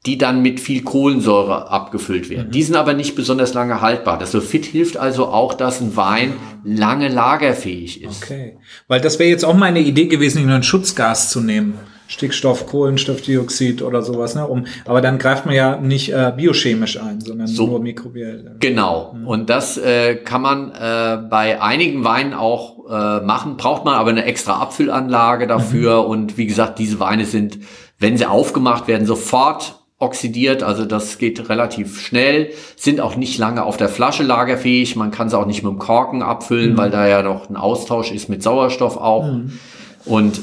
Speaker 1: die dann mit viel Kohlensäure abgefüllt werden. Mhm. Die sind aber nicht besonders lange haltbar. Das Sulfit hilft also auch, dass ein Wein lange lagerfähig ist.
Speaker 2: Okay, weil das wäre jetzt auch meine Idee gewesen, ein Schutzgas zu nehmen. Stickstoff, Kohlenstoffdioxid oder sowas, ne? Um, aber dann greift man ja nicht äh, biochemisch ein, sondern so, nur mikrobiell.
Speaker 1: Genau. Mhm. Und das äh, kann man äh, bei einigen Weinen auch äh, machen, braucht man aber eine extra Abfüllanlage dafür. Mhm. Und wie gesagt, diese Weine sind, wenn sie aufgemacht werden, sofort oxidiert, also das geht relativ schnell, sind auch nicht lange auf der Flasche lagerfähig, man kann sie auch nicht mit dem Korken abfüllen, mhm. weil da ja noch ein Austausch ist mit Sauerstoff auch. Mhm. Und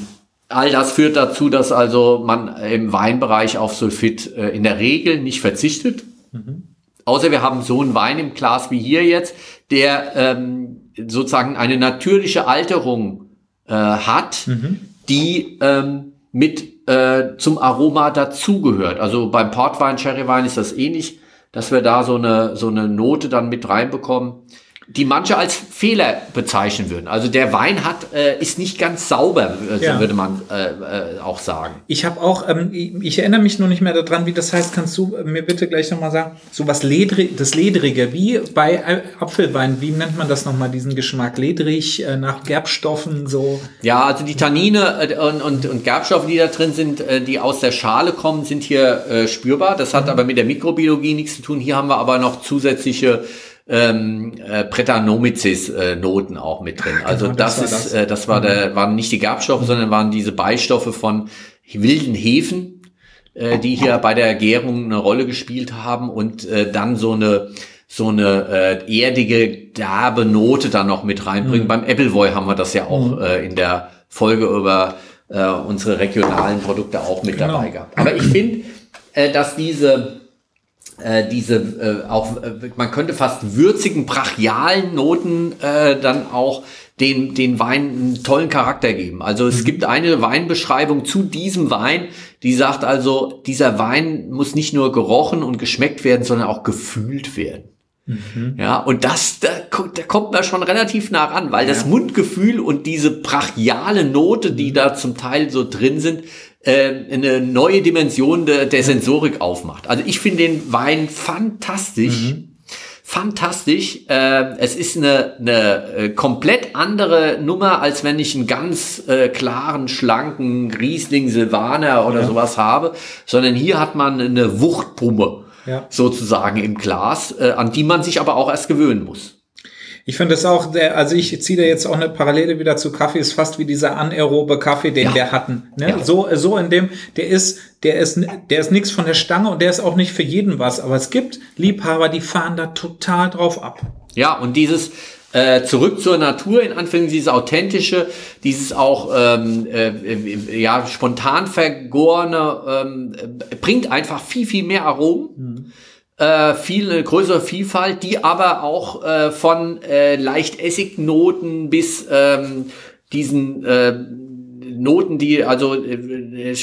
Speaker 1: all das führt dazu, dass also man im Weinbereich auf Sulfit äh, in der Regel nicht verzichtet. Mhm. Außer wir haben so einen Wein im Glas wie hier jetzt, der ähm, sozusagen eine natürliche Alterung äh, hat, mhm. die ähm, mit äh, zum Aroma dazugehört. Also beim Portwein, Sherrywein ist das ähnlich, dass wir da so eine, so eine Note dann mit reinbekommen die manche als Fehler bezeichnen würden. Also der Wein hat äh, ist nicht ganz sauber, äh, ja. würde man äh, äh, auch sagen.
Speaker 2: Ich habe auch, ähm, ich, erinnere mich nur nicht mehr daran, wie das heißt. Kannst du mir bitte gleich nochmal sagen, so was Ledri das Ledrige, wie bei Apfelwein, wie nennt man das nochmal, diesen Geschmack? Ledrig, äh, nach Gerbstoffen, so?
Speaker 1: Ja, also die Tannine äh, und, und, und Gerbstoffe, die da drin sind, äh, die aus der Schale kommen, sind hier äh, spürbar. Das hat mhm. aber mit der Mikrobiologie nichts zu tun. Hier haben wir aber noch zusätzliche ähm, äh, Pretanomyces-Noten äh, auch mit drin. Also genau, das, das ist, das. Äh, das war der, waren nicht die Gerbstoffe, sondern waren diese Beistoffe von wilden Hefen, äh, die hier bei der Gärung eine Rolle gespielt haben und äh, dann so eine so eine äh, erdige, derbe Note dann noch mit reinbringen. Mhm. Beim Appleboy haben wir das ja auch mhm. äh, in der Folge über äh, unsere regionalen Produkte auch mit genau. dabei gehabt. Aber ich finde, äh, dass diese äh, diese äh, auch, äh, man könnte fast würzigen, brachialen Noten äh, dann auch den, den Wein einen tollen Charakter geben. Also es mhm. gibt eine Weinbeschreibung zu diesem Wein, die sagt also, dieser Wein muss nicht nur gerochen und geschmeckt werden, sondern auch gefühlt werden. Mhm. Ja, und das, da, da kommt man schon relativ nah ran, weil ja. das Mundgefühl und diese brachiale Note, die da zum Teil so drin sind, äh, eine neue Dimension de, der Sensorik aufmacht. Also ich finde den Wein fantastisch. Mhm. Fantastisch. Äh, es ist eine, eine äh, komplett andere Nummer, als wenn ich einen ganz äh, klaren, schlanken Riesling Silvaner oder ja. sowas habe, sondern hier hat man eine Wuchtpumme ja. sozusagen im Glas, äh, an die man sich aber auch erst gewöhnen muss.
Speaker 2: Ich finde es auch, der, also ich ziehe da jetzt auch eine Parallele wieder zu Kaffee, ist fast wie dieser anaerobe Kaffee, den ja. wir hatten. Ne? Ja. So, so in dem, der ist, der ist, der ist nichts von der Stange und der ist auch nicht für jeden was. Aber es gibt Liebhaber, die fahren da total drauf ab.
Speaker 1: Ja, und dieses, äh, zurück zur Natur, in Anführungszeichen, dieses authentische, dieses auch ähm, äh, ja spontan vergorene, ähm, bringt einfach viel, viel mehr Aromen. Mhm äh, viel eine größere Vielfalt, die aber auch äh, von äh, leicht Essignoten bis ähm, diesen äh, Noten, die also äh,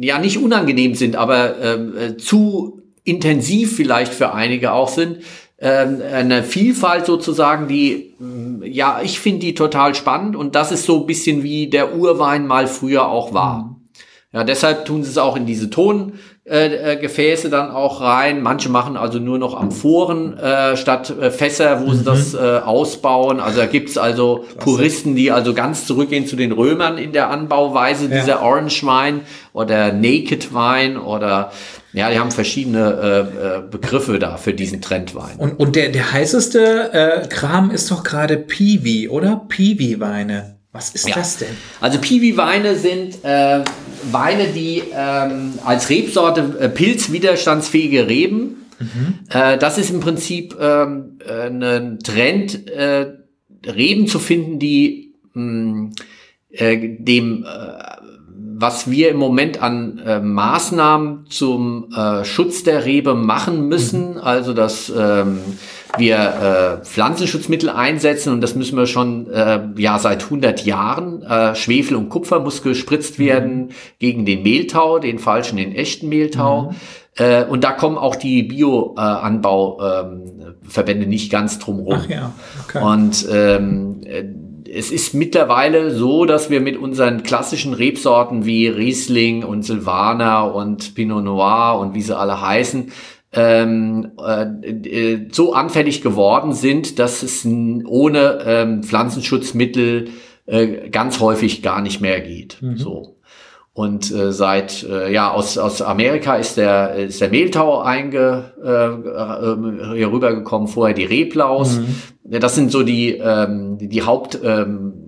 Speaker 1: ja nicht unangenehm sind, aber ähm, äh, zu intensiv vielleicht für einige auch sind, äh, eine Vielfalt sozusagen, die äh, ja ich finde die total spannend und das ist so ein bisschen wie der Urwein mal früher auch war. Mhm. Ja, deshalb tun sie es auch in diese Ton äh, äh, Gefäße dann auch rein. Manche machen also nur noch Amphoren äh, statt äh, Fässer, wo mhm. sie das äh, ausbauen. Also da gibt's also Klasse. Puristen, die also ganz zurückgehen zu den Römern in der Anbauweise ja. dieser Orange Wein oder Naked Wein oder ja, die haben verschiedene äh, äh, Begriffe da für diesen Trendwein.
Speaker 2: Und, und der, der heißeste äh, Kram ist doch gerade Piwi, oder? Piwi-Weine. Was ist ja. das denn?
Speaker 1: Also Piwi-Weine sind äh, Weine, die ähm, als Rebsorte äh, pilzwiderstandsfähige Reben. Mhm. Äh, das ist im Prinzip ähm, äh, ein Trend, äh, Reben zu finden, die mh, mm, äh, dem, was wir im Moment an Maßnahmen zum Schutz der Rebe machen müssen, mhm. also das ähm, wir äh, Pflanzenschutzmittel einsetzen und das müssen wir schon äh, ja seit 100 Jahren. Äh, Schwefel und Kupfer muss gespritzt werden mhm. gegen den Mehltau, den falschen, den echten Mehltau. Mhm. Äh, und da kommen auch die Bioanbauverbände ähm, nicht ganz drum rum. Ach ja, okay. Und ähm, es ist mittlerweile so, dass wir mit unseren klassischen Rebsorten wie Riesling und Silvaner und Pinot Noir und wie sie alle heißen, ähm, äh, so anfällig geworden sind, dass es ohne ähm, Pflanzenschutzmittel äh, ganz häufig gar nicht mehr geht. Mhm. So. Und äh, seit äh, ja aus aus Amerika ist der ist der Mehltau einge äh, äh, hier rübergekommen, vorher die Reblaus. Mhm. Das sind so die ähm, die Haupt ähm,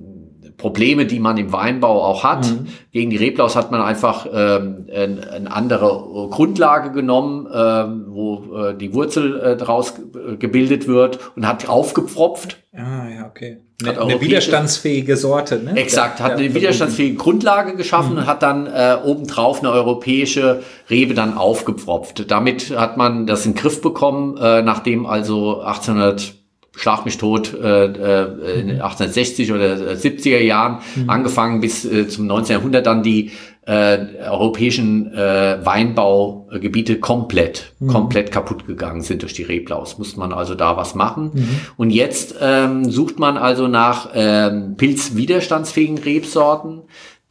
Speaker 1: Probleme, die man im Weinbau auch hat. Mhm. Gegen die Reblaus hat man einfach ähm, eine, eine andere Grundlage genommen, ähm, wo äh, die Wurzel äh, daraus gebildet wird und hat aufgepfropft.
Speaker 2: Ah, ja, okay. Eine, eine widerstandsfähige Sorte, ne?
Speaker 1: Exakt, hat eine widerstandsfähige Grundlage geschaffen mhm. und hat dann äh, obendrauf eine europäische Rebe dann aufgepfropft. Damit hat man das in den Griff bekommen, äh, nachdem also 1800 Schlag mich tot, äh, äh, in 1860 oder 70er Jahren mhm. angefangen bis äh, zum 1900 dann die äh, europäischen äh, Weinbaugebiete komplett, mhm. komplett kaputt gegangen sind durch die Reblaus. Musste man also da was machen. Mhm. Und jetzt ähm, sucht man also nach ähm, pilzwiderstandsfähigen Rebsorten,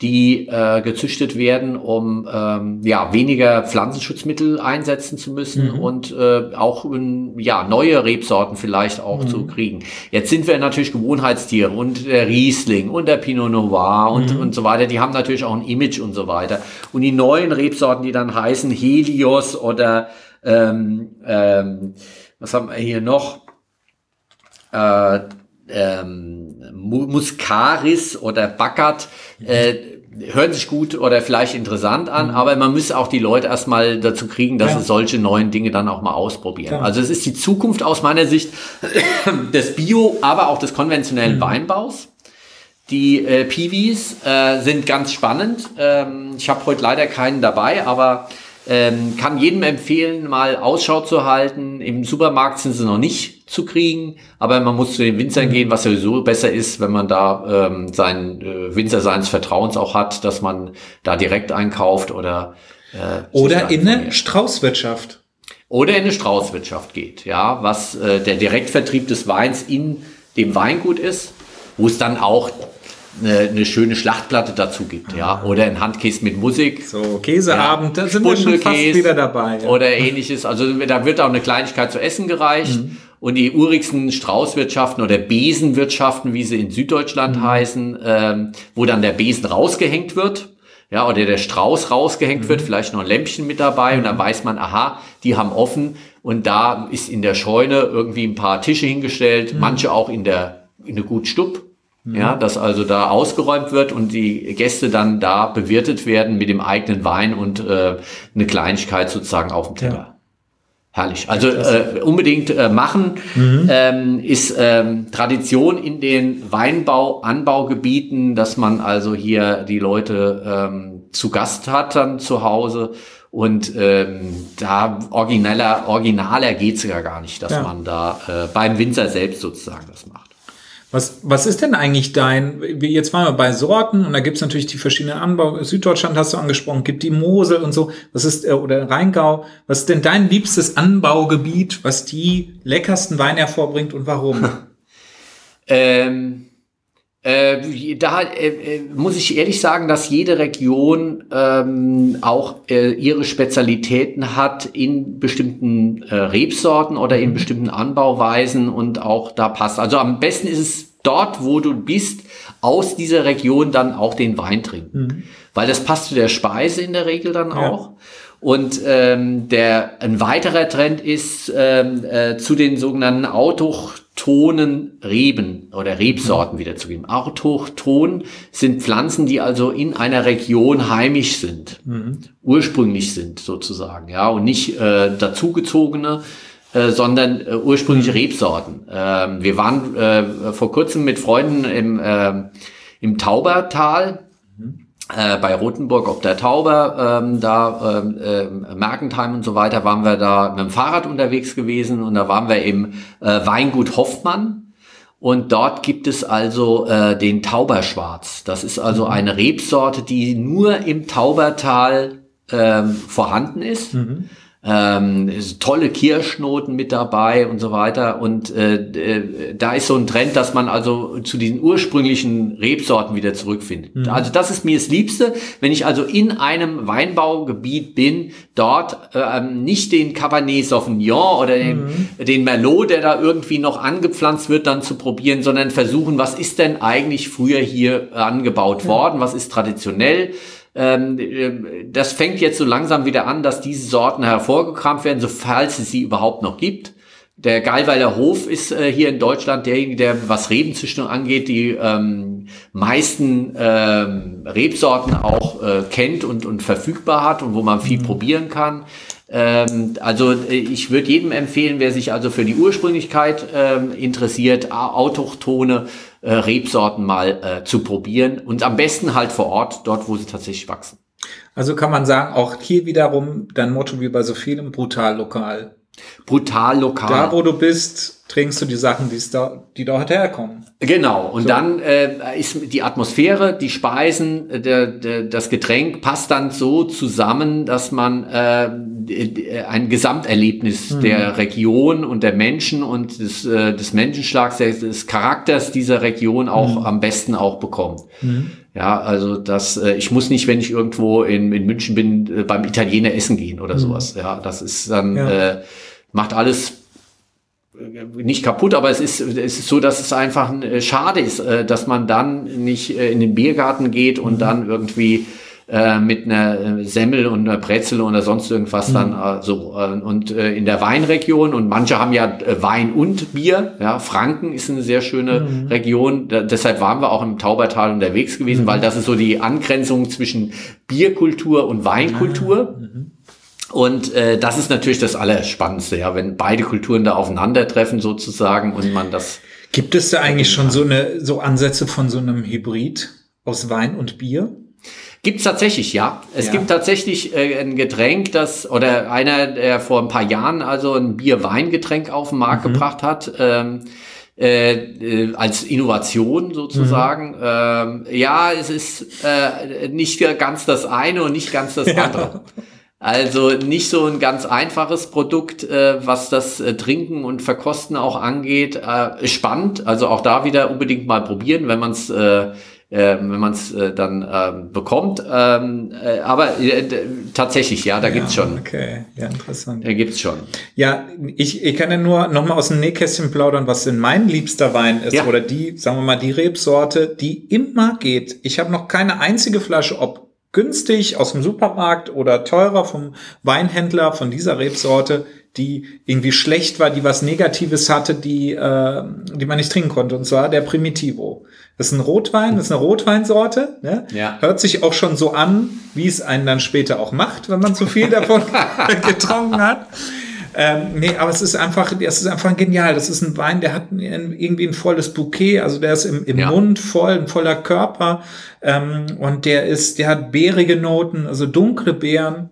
Speaker 1: die äh, gezüchtet werden, um ähm, ja weniger Pflanzenschutzmittel einsetzen zu müssen mhm. und äh, auch in, ja neue Rebsorten vielleicht auch mhm. zu kriegen. Jetzt sind wir natürlich Gewohnheitstiere und der Riesling und der Pinot Noir und mhm. und so weiter. Die haben natürlich auch ein Image und so weiter. Und die neuen Rebsorten, die dann heißen Helios oder ähm, ähm, was haben wir hier noch? Äh, ähm, Muscaris oder Backert äh, hören sich gut oder vielleicht interessant an, mhm. aber man müsste auch die Leute erstmal dazu kriegen, dass ja. sie solche neuen Dinge dann auch mal ausprobieren. Klar. Also es ist die Zukunft aus meiner Sicht des Bio, aber auch des konventionellen mhm. Weinbaus. Die äh, Piwis äh, sind ganz spannend. Ähm, ich habe heute leider keinen dabei, aber ähm, kann jedem empfehlen, mal Ausschau zu halten. Im Supermarkt sind sie noch nicht zu kriegen, aber man muss zu den Winzern gehen, was sowieso besser ist, wenn man da ähm, seinen äh, Winzer seines Vertrauens auch hat, dass man da direkt einkauft oder
Speaker 2: äh, oder in eine Straußwirtschaft
Speaker 1: oder in eine Straußwirtschaft geht, ja, was äh, der Direktvertrieb des Weins in dem Weingut ist, wo es dann auch eine, eine schöne Schlachtplatte dazu gibt, ah. ja, oder ein Handkäse mit Musik.
Speaker 2: So, Käseabend, ja. da sind wir schon fast wieder dabei.
Speaker 1: Ja. Oder ähnliches. Also da wird auch eine Kleinigkeit zu essen gereicht. Mhm. Und die urigsten Straußwirtschaften oder Besenwirtschaften, wie sie in Süddeutschland mhm. heißen, ähm, wo dann der Besen rausgehängt wird, ja, oder der Strauß rausgehängt mhm. wird, vielleicht noch ein Lämpchen mit dabei und dann mhm. weiß man, aha, die haben offen und da ist in der Scheune irgendwie ein paar Tische hingestellt, mhm. manche auch in der in der Gut Ja, dass also da ausgeräumt wird und die Gäste dann da bewirtet werden mit dem eigenen Wein und äh, eine Kleinigkeit sozusagen auf dem Teller. Ja. Herrlich. Also äh, unbedingt äh, machen mhm. ähm, ist ähm, Tradition in den Weinbau-Anbaugebieten, dass man also hier die Leute ähm, zu Gast hat dann zu Hause. Und ähm, da origineller, originaler geht's ja gar nicht, dass ja. man da äh, beim Winzer selbst sozusagen das macht.
Speaker 2: Was, was ist denn eigentlich dein, jetzt waren wir bei Sorten und da gibt's natürlich die verschiedenen Anbau, Süddeutschland hast du angesprochen, gibt die Mosel und so, was ist, äh, oder Rheingau, was ist denn dein liebstes Anbaugebiet, was die leckersten Weine hervorbringt und warum?
Speaker 1: ähm, äh, da äh, äh, muss ich ehrlich sagen, dass jede Region ähm, auch äh, ihre Spezialitäten hat in bestimmten äh, Rebsorten oder in mhm. bestimmten Anbauweisen und auch da passt. Also am besten ist es dort, wo du bist, aus dieser Region dann auch den Wein trinken. Mhm. Weil das passt zu der Speise in der Regel dann ja. auch. Und ähm, der ein weiterer Trend ist ähm, äh, zu den sogenannten autochthonen Reben oder Rebsorten wiederzugeben. Autochthon sind Pflanzen, die also in einer Region heimisch sind, mhm. ursprünglich sind sozusagen, ja, und nicht äh, dazugezogene äh, sondern äh, ursprüngliche mhm. Rebsorten. Ähm, wir waren äh, vor kurzem mit Freunden im, äh, im Taubertal. Äh, bei Rothenburg ob der Tauber, ähm, da ähm, äh, Mergentheim und so weiter, waren wir da mit dem Fahrrad unterwegs gewesen und da waren wir im äh, Weingut Hoffmann. Und dort gibt es also äh, den Tauberschwarz. Das ist also mhm. eine Rebsorte, die nur im Taubertal ähm, vorhanden ist. Mhm ähm, tolle Kirschnoten mit dabei und so weiter. Und äh, äh, da ist so ein Trend, dass man also zu diesen ursprünglichen Rebsorten wieder zurückfindet. Mhm. Also das ist mir das Liebste, wenn ich also in einem Weinbaugebiet bin, dort ähm, nicht den Cabernet Sauvignon oder den, mhm. den Merlot, der da irgendwie noch angepflanzt wird, dann zu probieren, sondern versuchen, was ist denn eigentlich früher hier angebaut ja. worden, was ist traditionell ähm, äh, das fängt jetzt so langsam wieder an, dass diese Sorten hervorgekramt werden, so falls es sie überhaupt noch gibt. Der Geilweiler Hof ist äh, hier in Deutschland derjenige, der, was Rebenzüchtung angeht, die ähm, meisten ähm, Rebsorten auch äh, kennt und, und verfügbar hat und wo man viel mhm. probieren kann. Ähm, also äh, ich würde jedem empfehlen, wer sich also für die Ursprünglichkeit ähm, interessiert, autochtone äh, Rebsorten mal äh, zu probieren und am besten halt vor Ort, dort wo sie tatsächlich wachsen.
Speaker 2: Also kann man sagen, auch hier wiederum dein Motto wie bei so vielem brutal lokal.
Speaker 1: Brutal lokal.
Speaker 2: Da wo du bist, trinkst du die Sachen, die da, die dort herkommen.
Speaker 1: Genau. Und so. dann äh, ist die Atmosphäre, die Speisen, äh, der, der, das Getränk passt dann so zusammen, dass man äh, ein Gesamterlebnis mhm. der Region und der Menschen und des, äh, des Menschenschlags, des Charakters dieser Region auch mhm. am besten auch bekommt. Mhm. Ja, also das, äh, ich muss nicht, wenn ich irgendwo in, in München bin, äh, beim Italiener essen gehen oder mhm. sowas. Ja, das ist dann, ja. äh, macht alles nicht kaputt, aber es ist, es ist so, dass es einfach äh, schade ist, äh, dass man dann nicht äh, in den Biergarten geht und mhm. dann irgendwie mit einer Semmel und einer Brezel oder sonst irgendwas mhm. dann so und in der Weinregion und manche haben ja Wein und Bier ja Franken ist eine sehr schöne mhm. Region da, deshalb waren wir auch im Taubertal unterwegs gewesen mhm. weil das ist so die Angrenzung zwischen Bierkultur und Weinkultur ah. Und äh, das ist natürlich das Allerspannendste, ja, wenn beide Kulturen da aufeinandertreffen sozusagen und man das.
Speaker 2: Gibt es da eigentlich schon so eine so Ansätze von so einem Hybrid aus Wein und Bier?
Speaker 1: Gibt's tatsächlich, ja. Es ja. gibt tatsächlich äh, ein Getränk, das, oder einer, der vor ein paar Jahren also ein Bier-Wein-Getränk auf den Markt mhm. gebracht hat, ähm, äh, äh, als Innovation sozusagen. Mhm. Ähm, ja, es ist äh, nicht ganz das eine und nicht ganz das andere. Ja. Also nicht so ein ganz einfaches Produkt, äh, was das äh, Trinken und Verkosten auch angeht. Äh, spannend, also auch da wieder unbedingt mal probieren, wenn man es äh, äh, wenn man es äh, dann ähm, bekommt. Ähm, äh, aber äh, tatsächlich, ja, da ja, gibt's schon.
Speaker 2: Okay, ja, interessant.
Speaker 1: Da gibt's schon.
Speaker 2: Ja, ich, ich kann ja nur noch mal aus dem Nähkästchen plaudern, was denn mein liebster Wein ist ja. oder die, sagen wir mal, die Rebsorte, die immer geht. Ich habe noch keine einzige Flasche, ob günstig aus dem Supermarkt oder teurer vom Weinhändler von dieser Rebsorte, die irgendwie schlecht war, die was Negatives hatte, die, äh, die man nicht trinken konnte. Und zwar der Primitivo. Das ist ein Rotwein, das ist eine Rotweinsorte. Ne? Ja. Hört sich auch schon so an, wie es einen dann später auch macht, wenn man zu viel davon getrunken hat. Ähm, nee, aber es ist einfach, es ist einfach genial. Das ist ein Wein, der hat irgendwie ein volles Bouquet, also der ist im, im ja. Mund voll, ein voller Körper. Ähm, und der ist, der hat beerige Noten, also dunkle Beeren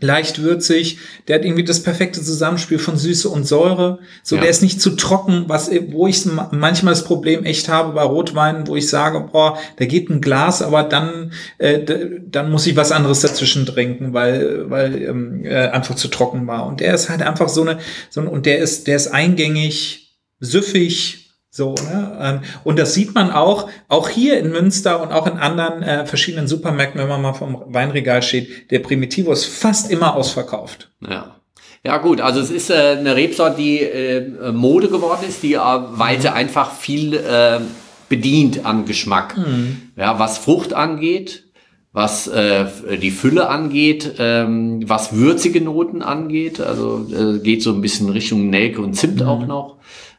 Speaker 2: leicht würzig, der hat irgendwie das perfekte Zusammenspiel von Süße und Säure. So, ja. der ist nicht zu trocken, was, wo ich manchmal das Problem echt habe bei Rotweinen, wo ich sage, boah, da geht ein Glas, aber dann, äh, dann muss ich was anderes dazwischen trinken, weil, weil ähm, äh, einfach zu trocken war. Und der ist halt einfach so eine, so ein, und der ist, der ist eingängig, süffig, so, ne? Ähm, und das sieht man auch, auch hier in Münster und auch in anderen äh, verschiedenen Supermärkten, wenn man mal vom Weinregal steht, der Primitivo ist fast immer ausverkauft.
Speaker 1: Ja. Ja gut, also es ist äh, eine Rebsorte, die äh, Mode geworden ist, die äh, weil sie einfach viel äh, bedient an Geschmack. Mhm. Ja, was Frucht angeht, was äh, die Fülle angeht, ähm, was würzige Noten angeht, also äh, geht so ein bisschen Richtung Nelke und Zimt mhm. auch noch.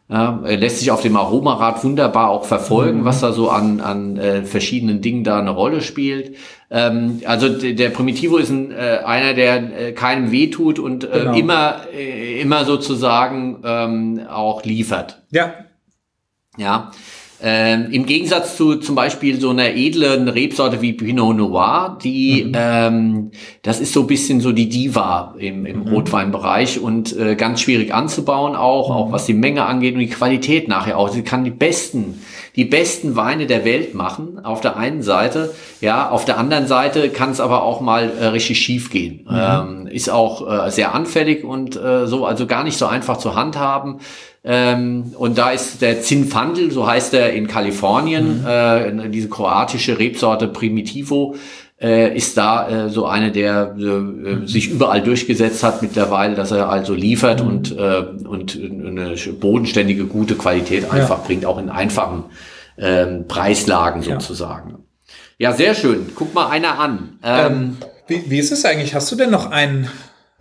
Speaker 1: Ja, lässt sich auf dem Aromarad wunderbar auch verfolgen, mhm. was da so an, an äh, verschiedenen Dingen da eine Rolle spielt. Ähm, also der Primitivo ist ein, äh, einer, der äh, keinem wehtut und äh, genau. immer, äh, immer sozusagen ähm, auch liefert.
Speaker 2: Ja.
Speaker 1: Ja. Ähm, Im Gegensatz zu zum Beispiel so einer edlen Rebsorte wie Pinot Noir, die mhm. ähm, das ist so ein bisschen so die Diva im, im mhm. Rotweinbereich und äh, ganz schwierig anzubauen auch, mhm. auch was die Menge angeht und die Qualität nachher auch. Sie kann die besten die besten Weine der Welt machen, auf der einen Seite. Ja, auf der anderen Seite kann es aber auch mal äh, richtig schief gehen. Mhm. Ähm, ist auch äh, sehr anfällig und äh, so, also gar nicht so einfach zu handhaben. Ähm, und da ist der Zinfandel, so heißt er in Kalifornien, mhm. äh, diese kroatische Rebsorte Primitivo, äh, ist da äh, so eine, der äh, sich überall durchgesetzt hat mittlerweile, dass er also liefert mhm. und, äh, und eine bodenständige, gute Qualität einfach ja. bringt, auch in einfachen ähm, Preislagen sozusagen. Ja. ja. sehr schön. Guck mal einer an.
Speaker 2: Ähm, ähm, wie, wie ist es eigentlich? Hast du denn noch einen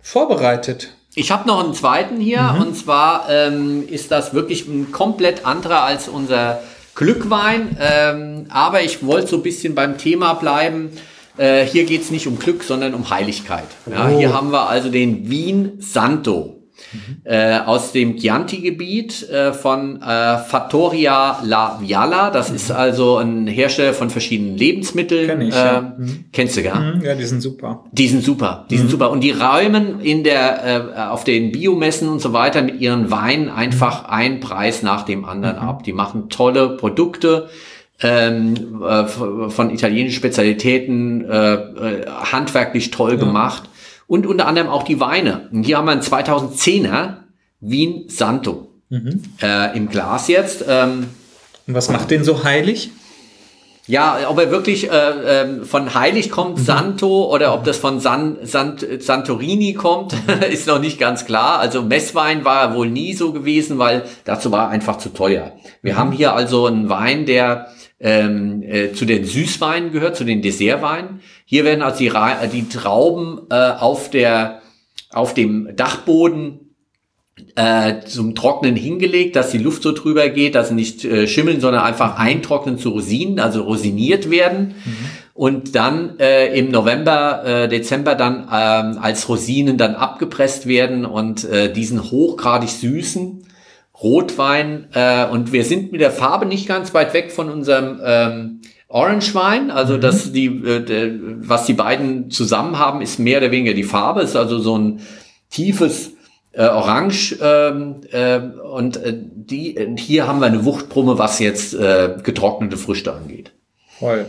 Speaker 2: vorbereitet?
Speaker 1: Ich habe noch einen zweiten hier mhm. und zwar ähm, ist das wirklich ein komplett anderer als unser Glückwein, ähm, aber ich wollte so ein bisschen beim Thema bleiben. Äh, hier geht es nicht um Glück, sondern um Heiligkeit. Ja, oh. Hier haben wir also den Wien Santo. Mhm. Äh, aus dem Chianti-Gebiet äh, von äh, Fattoria La Viala. Das mhm. ist also ein Hersteller von verschiedenen Lebensmitteln. Kenn ich, ja. mhm. Kennst du,
Speaker 2: ja? Mhm, ja, die sind super.
Speaker 1: Die sind super, die sind mhm. super. Und die räumen in der, äh, auf den Biomessen und so weiter mit ihren Weinen einfach mhm. einen Preis nach dem anderen ab. Die machen tolle Produkte ähm, äh, von italienischen Spezialitäten, äh, äh, handwerklich toll ja. gemacht und unter anderem auch die Weine. Und hier haben wir einen 2010er Wien Santo mhm. äh, im Glas jetzt. Ähm,
Speaker 2: und was macht den so heilig?
Speaker 1: Ja, ob er wirklich äh, äh, von heilig kommt, mhm. Santo, oder ob das von San, San, Santorini kommt, ist noch nicht ganz klar. Also Messwein war er wohl nie so gewesen, weil dazu war er einfach zu teuer. Wir mhm. haben hier also einen Wein, der ähm, äh, zu den Süßweinen gehört, zu den Dessertweinen. Hier werden also die, die Trauben äh, auf, der, auf dem Dachboden äh, zum Trocknen hingelegt, dass die Luft so drüber geht, dass sie nicht äh, schimmeln, sondern einfach eintrocknen zu Rosinen, also rosiniert werden. Mhm. Und dann äh, im November, äh, Dezember dann ähm, als Rosinen dann abgepresst werden und äh, diesen hochgradig süßen Rotwein äh, und wir sind mit der Farbe nicht ganz weit weg von unserem ähm, Orange Wein. Also mhm. das die, äh, was die beiden zusammen haben, ist mehr oder weniger die Farbe. Ist also so ein tiefes äh, Orange ähm, äh, und äh, die hier haben wir eine Wuchtbrumme, was jetzt äh, getrocknete Früchte angeht.
Speaker 2: Voll,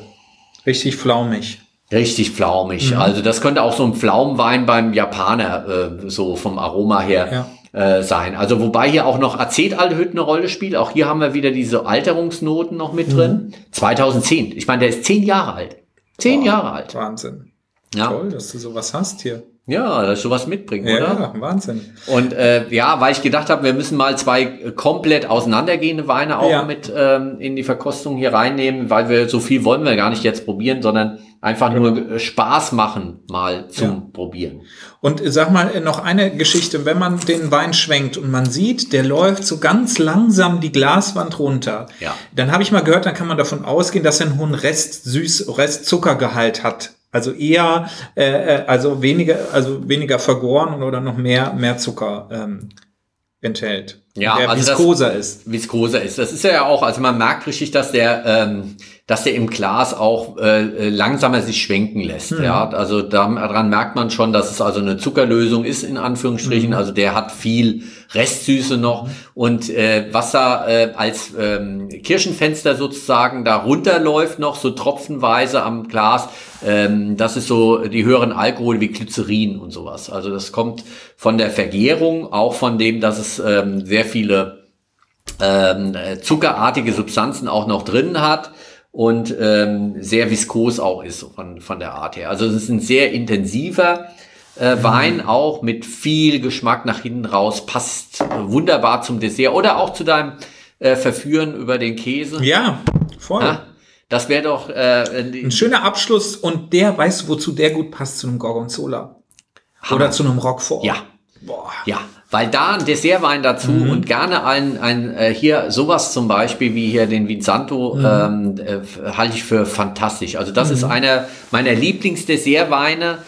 Speaker 2: richtig flaumig.
Speaker 1: Richtig flaumig. Mhm. Also das könnte auch so ein Pflaumenwein beim Japaner äh, so vom Aroma her ja äh, sein. Also wobei hier auch noch Acetaldehyd eine Rolle spielt. Auch hier haben wir wieder diese Alterungsnoten noch mit drin. Mhm. 2010. Ich meine, der ist zehn Jahre alt. Zehn wow, Jahre alt.
Speaker 2: Wahnsinn. Ja. Toll, dass du sowas hast hier.
Speaker 1: Ja, dass du was mitbringen, ja, oder?
Speaker 2: Ja, Wahnsinn.
Speaker 1: Und äh, ja, weil ich gedacht habe, wir müssen mal zwei komplett auseinandergehende Weine auch ja. mit ähm, in die Verkostung hier reinnehmen, weil wir so viel wollen wir gar nicht jetzt probieren, sondern einfach genau. nur Spaß machen mal zum ja. Probieren.
Speaker 2: Und sag mal noch eine Geschichte, wenn man den Wein schwenkt und man sieht, der läuft so ganz langsam die Glaswand runter,
Speaker 1: ja.
Speaker 2: dann habe ich mal gehört, dann kann man davon ausgehen, dass er einen hohen Rest Süß, Restzuckergehalt hat. Also eher, äh, äh, also weniger, also weniger vergoren oder noch mehr, mehr Zucker ähm, enthält.
Speaker 1: Ja,
Speaker 2: der
Speaker 1: also
Speaker 2: viskoser ist.
Speaker 1: Viskoser ist. Das ist ja auch, also man merkt richtig, dass der, ähm, dass der im Glas auch äh, langsamer sich schwenken lässt. Mhm. Ja, also daran merkt man schon, dass es also eine Zuckerlösung ist in Anführungsstrichen. Mhm. Also der hat viel Restsüße noch mhm. und äh, was da äh, als ähm, Kirchenfenster sozusagen da runterläuft noch so tropfenweise am Glas. Ähm, das ist so die höheren Alkohol wie Glycerin und sowas. Also das kommt von der Vergärung, auch von dem, dass es ähm, sehr viele ähm, zuckerartige Substanzen auch noch drin hat und ähm, sehr viskos auch ist von, von der Art her. Also es ist ein sehr intensiver äh, Wein, mhm. auch mit viel Geschmack nach hinten raus, passt wunderbar zum Dessert oder auch zu deinem äh, Verführen über den Käse.
Speaker 2: Ja, voll. Ja?
Speaker 1: Das wäre doch
Speaker 2: äh, ein schöner Abschluss und der weiß, wozu der gut passt zu einem Gorgonzola. Hammer. Oder zu einem Roquefort.
Speaker 1: Ja. Boah. Ja, weil da ein Dessertwein dazu mhm. und gerne ein, ein äh, hier sowas zum Beispiel wie hier den Vinsanto mhm. ähm, äh, halte ich für fantastisch. Also das mhm. ist einer meiner Lieblingsdessertweine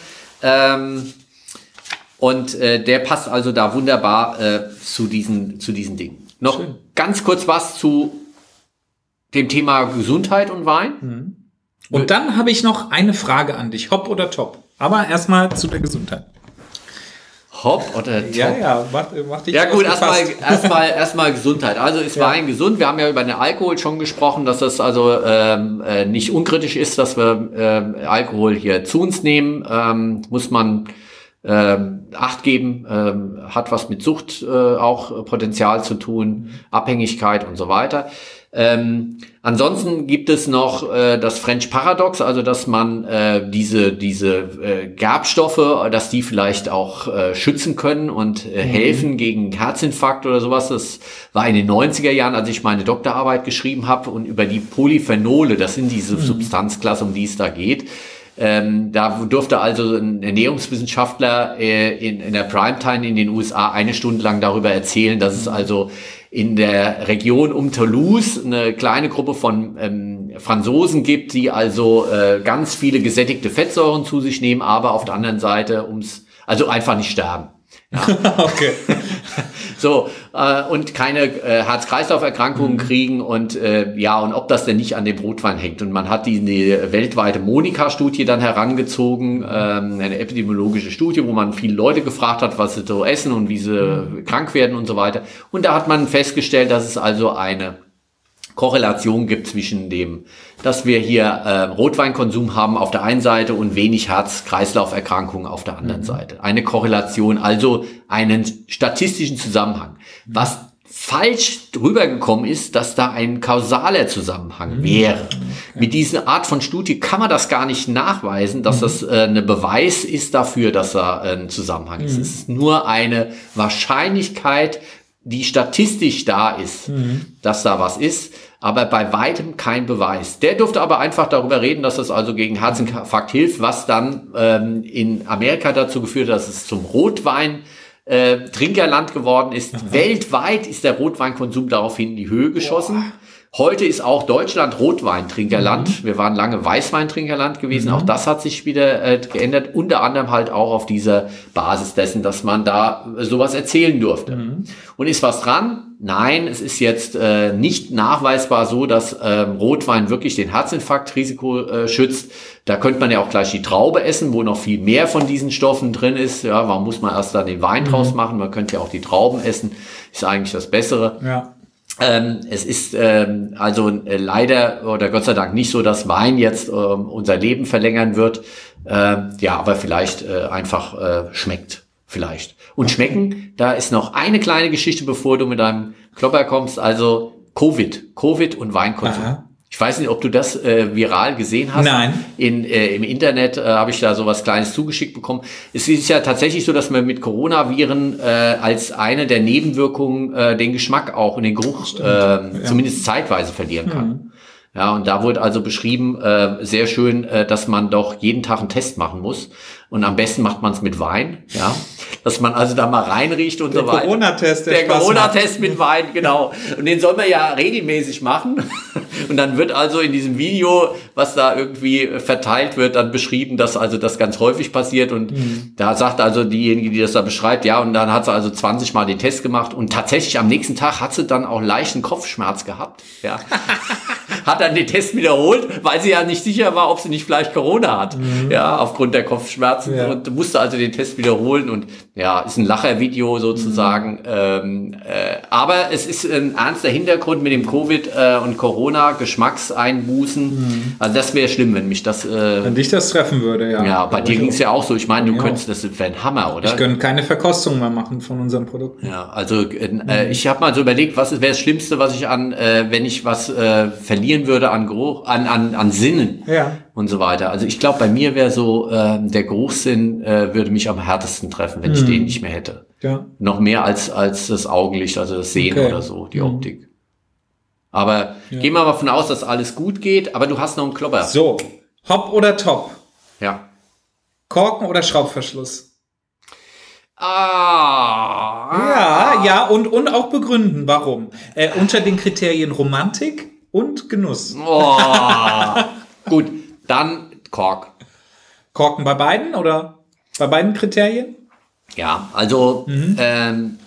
Speaker 1: ähm, und äh, der passt also da wunderbar äh, zu diesen zu diesen Dingen. Noch Schön. ganz kurz was zu dem Thema Gesundheit und Wein.
Speaker 2: Mhm. Und dann habe ich noch eine Frage an dich, Hopp oder Top. Aber erstmal zu der Gesundheit.
Speaker 1: Hop oder Top?
Speaker 2: Ja, ja, mach, mach dich
Speaker 1: Ja gut, erstmal erstmal erstmal Gesundheit. Also ist
Speaker 2: Ja.
Speaker 1: Wein gesund? Wir haben ja über den Alkohol schon gesprochen, dass das also ähm, äh, nicht unkritisch ist, dass wir ähm, Alkohol hier zu uns nehmen. Ähm, muss man ähm, Acht geben, ähm, hat was mit Sucht äh, auch Potenzial zu tun, Abhängigkeit und so weiter. Ähm, ansonsten gibt es noch äh, das French Paradox, also dass man äh, diese diese äh, Gerbstoffe, dass die vielleicht auch äh, schützen können und äh, helfen gegen Herzinfarkt oder sowas. Das war in den 90er Jahren, als ich meine Doktorarbeit geschrieben habe und über die Polyphenole, das sind diese Substanzklasse, um die es da geht. Ähm, da durfte also ein Ernährungswissenschaftler äh, in, in der Primetime in den USA eine Stunde lang darüber erzählen, dass es also in der Region um Toulouse eine kleine Gruppe von ähm, Franzosen gibt, die also äh, ganz viele gesättigte Fettsäuren zu sich nehmen, aber auf der anderen Seite ums, also einfach nicht sterben.
Speaker 2: Okay.
Speaker 1: So, äh, und keine äh, Herz-Kreislauf-Erkrankungen kriegen und äh, ja, und ob das denn nicht an dem Rotwein hängt. Und man hat die, die weltweite Monika-Studie dann herangezogen, ähm, eine epidemiologische Studie, wo man viele Leute gefragt hat, was sie so essen und wie sie krank werden und so weiter. Und da hat man festgestellt, dass es also eine Korrelation gibt zwischen dem, dass wir hier äh, Rotweinkonsum haben auf der einen Seite und wenig Herz-Kreislauf-Erkrankungen auf der anderen Seite. Eine Korrelation, also einen statistischen Zusammenhang. Was falsch rübergekommen ist, dass da ein kausaler Zusammenhang wäre. Mit dieser Art von Studie kann man das gar nicht nachweisen, dass das äh, eine Beweis ist dafür, dass da äh, ein Zusammenhang ist. Es ist nur eine Wahrscheinlichkeit, die statistisch da ist, dass da was ist, aber bei weitem kein Beweis. Der durfte aber einfach darüber reden, dass das also gegen Herzinfarkt hilft, was dann ähm, in Amerika dazu geführt hat, dass es zum Rotwein äh, Trinkerland geworden ist. Weltweit ist der Rotweinkonsum daraufhin in die Höhe geschossen. Heute ist auch Deutschland Rotweintrinkerland. Wir waren lange Weißweintrinkerland gewesen. Auch das hat sich wieder äh, geändert. Unter anderem halt auch auf dieser Basis dessen, dass man da äh, sowas erzählen durfte. Und ist was dran? Nein, es ist jetzt äh, nicht nachweisbar so, dass ähm, Rotwein wirklich den Herzinfarktrisiko äh, schützt. Da könnte man ja auch gleich die Traube essen, wo noch viel mehr von diesen Stoffen drin ist. Ja, warum muss man erst dann den Wein draus machen? Man könnte ja auch die Trauben essen. Ist eigentlich das Bessere.
Speaker 2: Ja.
Speaker 1: Ähm, es ist ähm, also äh, leider oder Gott sei Dank nicht so, dass Wein jetzt ähm, unser Leben verlängern wird. Ähm, ja, aber vielleicht äh, einfach äh, schmeckt. Vielleicht. Und schmecken, da ist noch eine kleine Geschichte, bevor du mit deinem Klopper kommst. Also Covid. Covid und Weinkonsum.
Speaker 2: Aha.
Speaker 1: Ich weiß nicht, ob du das äh, viral gesehen hast.
Speaker 2: Nein.
Speaker 1: In, äh, Im Internet äh, habe ich da so was Kleines zugeschickt bekommen. Es ist ja tatsächlich so, dass man mit Coronaviren äh, als eine der Nebenwirkungen äh, den Geschmack auch und den Geruch äh, zumindest zeitweise verlieren kann. Ja, und da wurde also beschrieben, äh, sehr schön, äh, dass man doch jeden Tag einen Test machen muss. Und am besten macht man es mit Wein, ja. Dass man also da mal reinriecht und
Speaker 2: Der
Speaker 1: so weiter.
Speaker 2: Corona-Test, der
Speaker 1: Der
Speaker 2: Spaß
Speaker 1: Corona-Test mit Wein, genau. Und den soll man ja regelmäßig machen. Und dann wird also in diesem Video, was da irgendwie verteilt wird, dann beschrieben, dass also das ganz häufig passiert. Und
Speaker 2: Mhm.
Speaker 1: da sagt also diejenige, die das da beschreibt, ja, und dann hat sie also 20 Mal den Test gemacht und tatsächlich am nächsten Tag hat sie dann auch leichten Kopfschmerz gehabt. Ja. hat dann den Test wiederholt, weil sie ja nicht sicher war, ob sie nicht vielleicht Corona hat. Ja, aufgrund der Kopfschmerzen.
Speaker 2: Ja.
Speaker 1: Und musste also den Test wiederholen und ja, ist ein Lachervideo sozusagen. Ähm, äh, aber es ist ein ernster Hintergrund mit dem Covid äh, und Corona, Geschmackseinbußen. Also das wäre schlimm, wenn mich das. Äh,
Speaker 2: Wenn dich das treffen würde, ja.
Speaker 1: ja, bei dir ging es ja auch so. Ich meine, du
Speaker 2: Ja.
Speaker 1: könntest, das wäre ein Hammer, oder?
Speaker 2: Ich können keine Verkostung mehr machen von unseren Produkten.
Speaker 1: Ja, also äh, ich habe mal so überlegt, was wäre das Schlimmste, was ich an, äh, wenn ich was äh, verlieren würde an Geruch, an, an, an Sinnen
Speaker 2: Ja.
Speaker 1: Und so weiter. Also ich glaube, bei mir wäre so, äh, der Geruchssinn äh, würde mich am härtesten treffen, wenn ich den nicht mehr hätte.
Speaker 2: Ja.
Speaker 1: Noch mehr als, als das Augenlicht, also das Sehen
Speaker 2: Okay.
Speaker 1: oder so, die Optik. Aber gehen wir mal davon aus, dass alles gut geht, aber du hast noch einen Klopper.
Speaker 2: So, Hop oder Top?
Speaker 1: Ja.
Speaker 2: Korken oder Schraubverschluss?
Speaker 1: Ah.
Speaker 2: Ja, ja, und, und auch begründen, warum. Äh, unter den Kriterien Romantik und Genuss.
Speaker 1: Oh. gut, dann Kork.
Speaker 2: Korken bei beiden oder bei beiden Kriterien?
Speaker 1: Ja, also
Speaker 2: Mhm.
Speaker 1: ähm,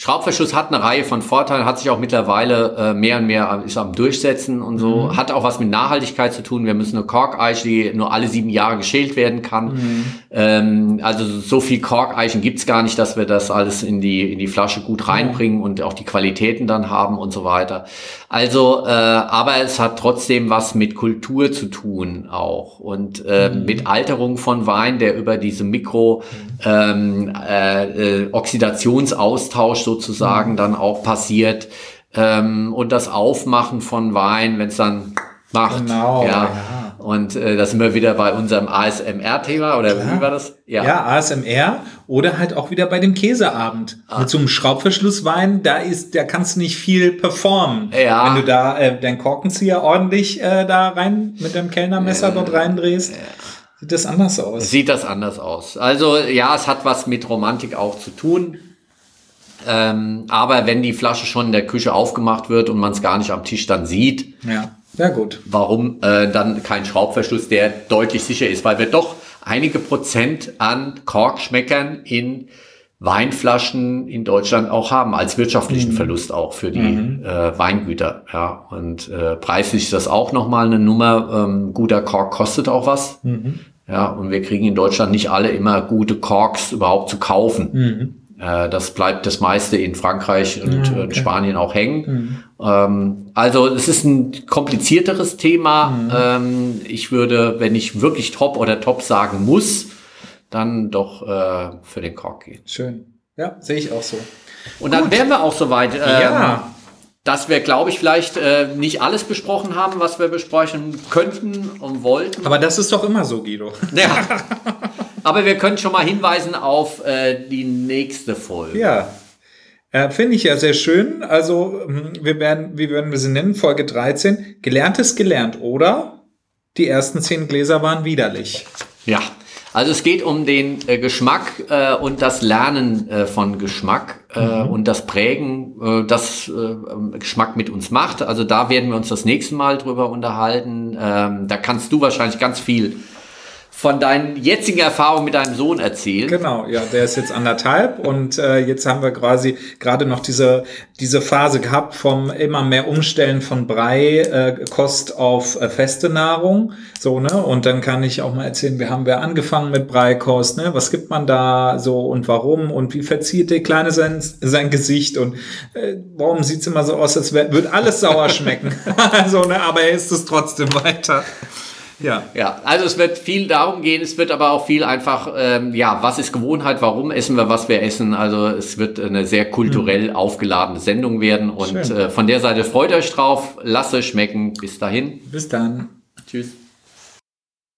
Speaker 1: Schraubverschluss hat eine Reihe von Vorteilen, hat sich auch mittlerweile äh, mehr und mehr ist am Durchsetzen und so. Mhm. Hat auch was mit Nachhaltigkeit zu tun. Wir müssen eine Korkeiche, die nur alle sieben Jahre geschält werden kann. Mhm. Ähm, also so viel Korkeichen gibt's gar nicht, dass wir das alles in die, in die Flasche gut reinbringen und auch die Qualitäten dann haben und so weiter. Also, äh, aber es hat trotzdem was mit Kultur zu tun auch und äh, mhm. mit Alterung von Wein, der über diese Mikro ähm, äh, äh, Oxidationsaustausch sozusagen mhm. dann auch passiert ähm, und das Aufmachen von Wein, wenn es dann macht. Genau, ja. ja. Und äh, da sind wir wieder bei unserem ASMR-Thema, oder Klar. wie war das?
Speaker 2: Ja. ja, ASMR oder halt auch wieder bei dem Käseabend. Ah. Mit so einem Schraubverschlusswein, da ist, da kannst du nicht viel performen. Ja. Wenn du da äh, deinen Korkenzieher ordentlich äh, da rein mit dem Kellnermesser äh, dort reindrehst. Ja. Sieht das anders aus?
Speaker 1: Sieht das anders aus. Also ja, es hat was mit Romantik auch zu tun. Ähm, aber wenn die Flasche schon in der Küche aufgemacht wird und man es gar nicht am Tisch dann sieht,
Speaker 2: ja, ja gut.
Speaker 1: Warum äh, dann kein Schraubverschluss, der deutlich sicher ist? Weil wir doch einige Prozent an Korkschmeckern in Weinflaschen in Deutschland auch haben, als wirtschaftlichen mhm. Verlust auch für die mhm. äh, Weingüter. Ja, und äh, preislich ist das auch nochmal eine Nummer. Ähm, guter Kork kostet auch was. Mhm. Ja, und wir kriegen in Deutschland nicht alle immer gute Korks überhaupt zu kaufen. Mhm. Äh, das bleibt das meiste in Frankreich und ja, okay. Spanien auch hängen. Mhm. Ähm, also es ist ein komplizierteres Thema. Mhm. Ähm, ich würde, wenn ich wirklich top oder top sagen muss, dann doch äh, für den Kork gehen.
Speaker 2: Schön. Ja, sehe ich auch so.
Speaker 1: Und Gut. dann wären wir auch soweit. Ähm, ja dass wir, glaube ich, vielleicht äh, nicht alles besprochen haben, was wir besprechen könnten und wollten.
Speaker 2: Aber das ist doch immer so, Guido. Ja.
Speaker 1: Aber wir können schon mal hinweisen auf äh, die nächste Folge.
Speaker 2: Ja. Äh, Finde ich ja sehr schön. Also, hm, wir werden, wie werden wir sie nennen? Folge 13. Gelernt ist gelernt, oder? Die ersten zehn Gläser waren widerlich.
Speaker 1: Ja. Also es geht um den äh, Geschmack äh, und das Lernen äh, von Geschmack äh, mhm. und das Prägen, äh, das äh, Geschmack mit uns macht. Also da werden wir uns das nächste Mal drüber unterhalten. Ähm, da kannst du wahrscheinlich ganz viel von deinen jetzigen Erfahrungen mit deinem Sohn erzählen.
Speaker 2: Genau, ja, der ist jetzt anderthalb und äh, jetzt haben wir quasi gerade noch diese, diese Phase gehabt vom immer mehr Umstellen von Brei, äh, Kost auf äh, feste Nahrung. So, ne? Und dann kann ich auch mal erzählen, wir haben wir angefangen mit Breikost, ne? Was gibt man da so und warum und wie verzieht der Kleine sein, sein Gesicht und äh, warum sieht's immer so aus, als wär, wird alles sauer schmecken. also, ne? Aber er isst es trotzdem weiter.
Speaker 1: Ja. Ja, also es wird viel darum gehen, es wird aber auch viel einfach, ähm, ja, was ist Gewohnheit, warum essen wir, was wir essen. Also es wird eine sehr kulturell mhm. aufgeladene Sendung werden und äh, von der Seite freut euch drauf, lasst es schmecken. Bis dahin.
Speaker 2: Bis dann.
Speaker 1: Tschüss.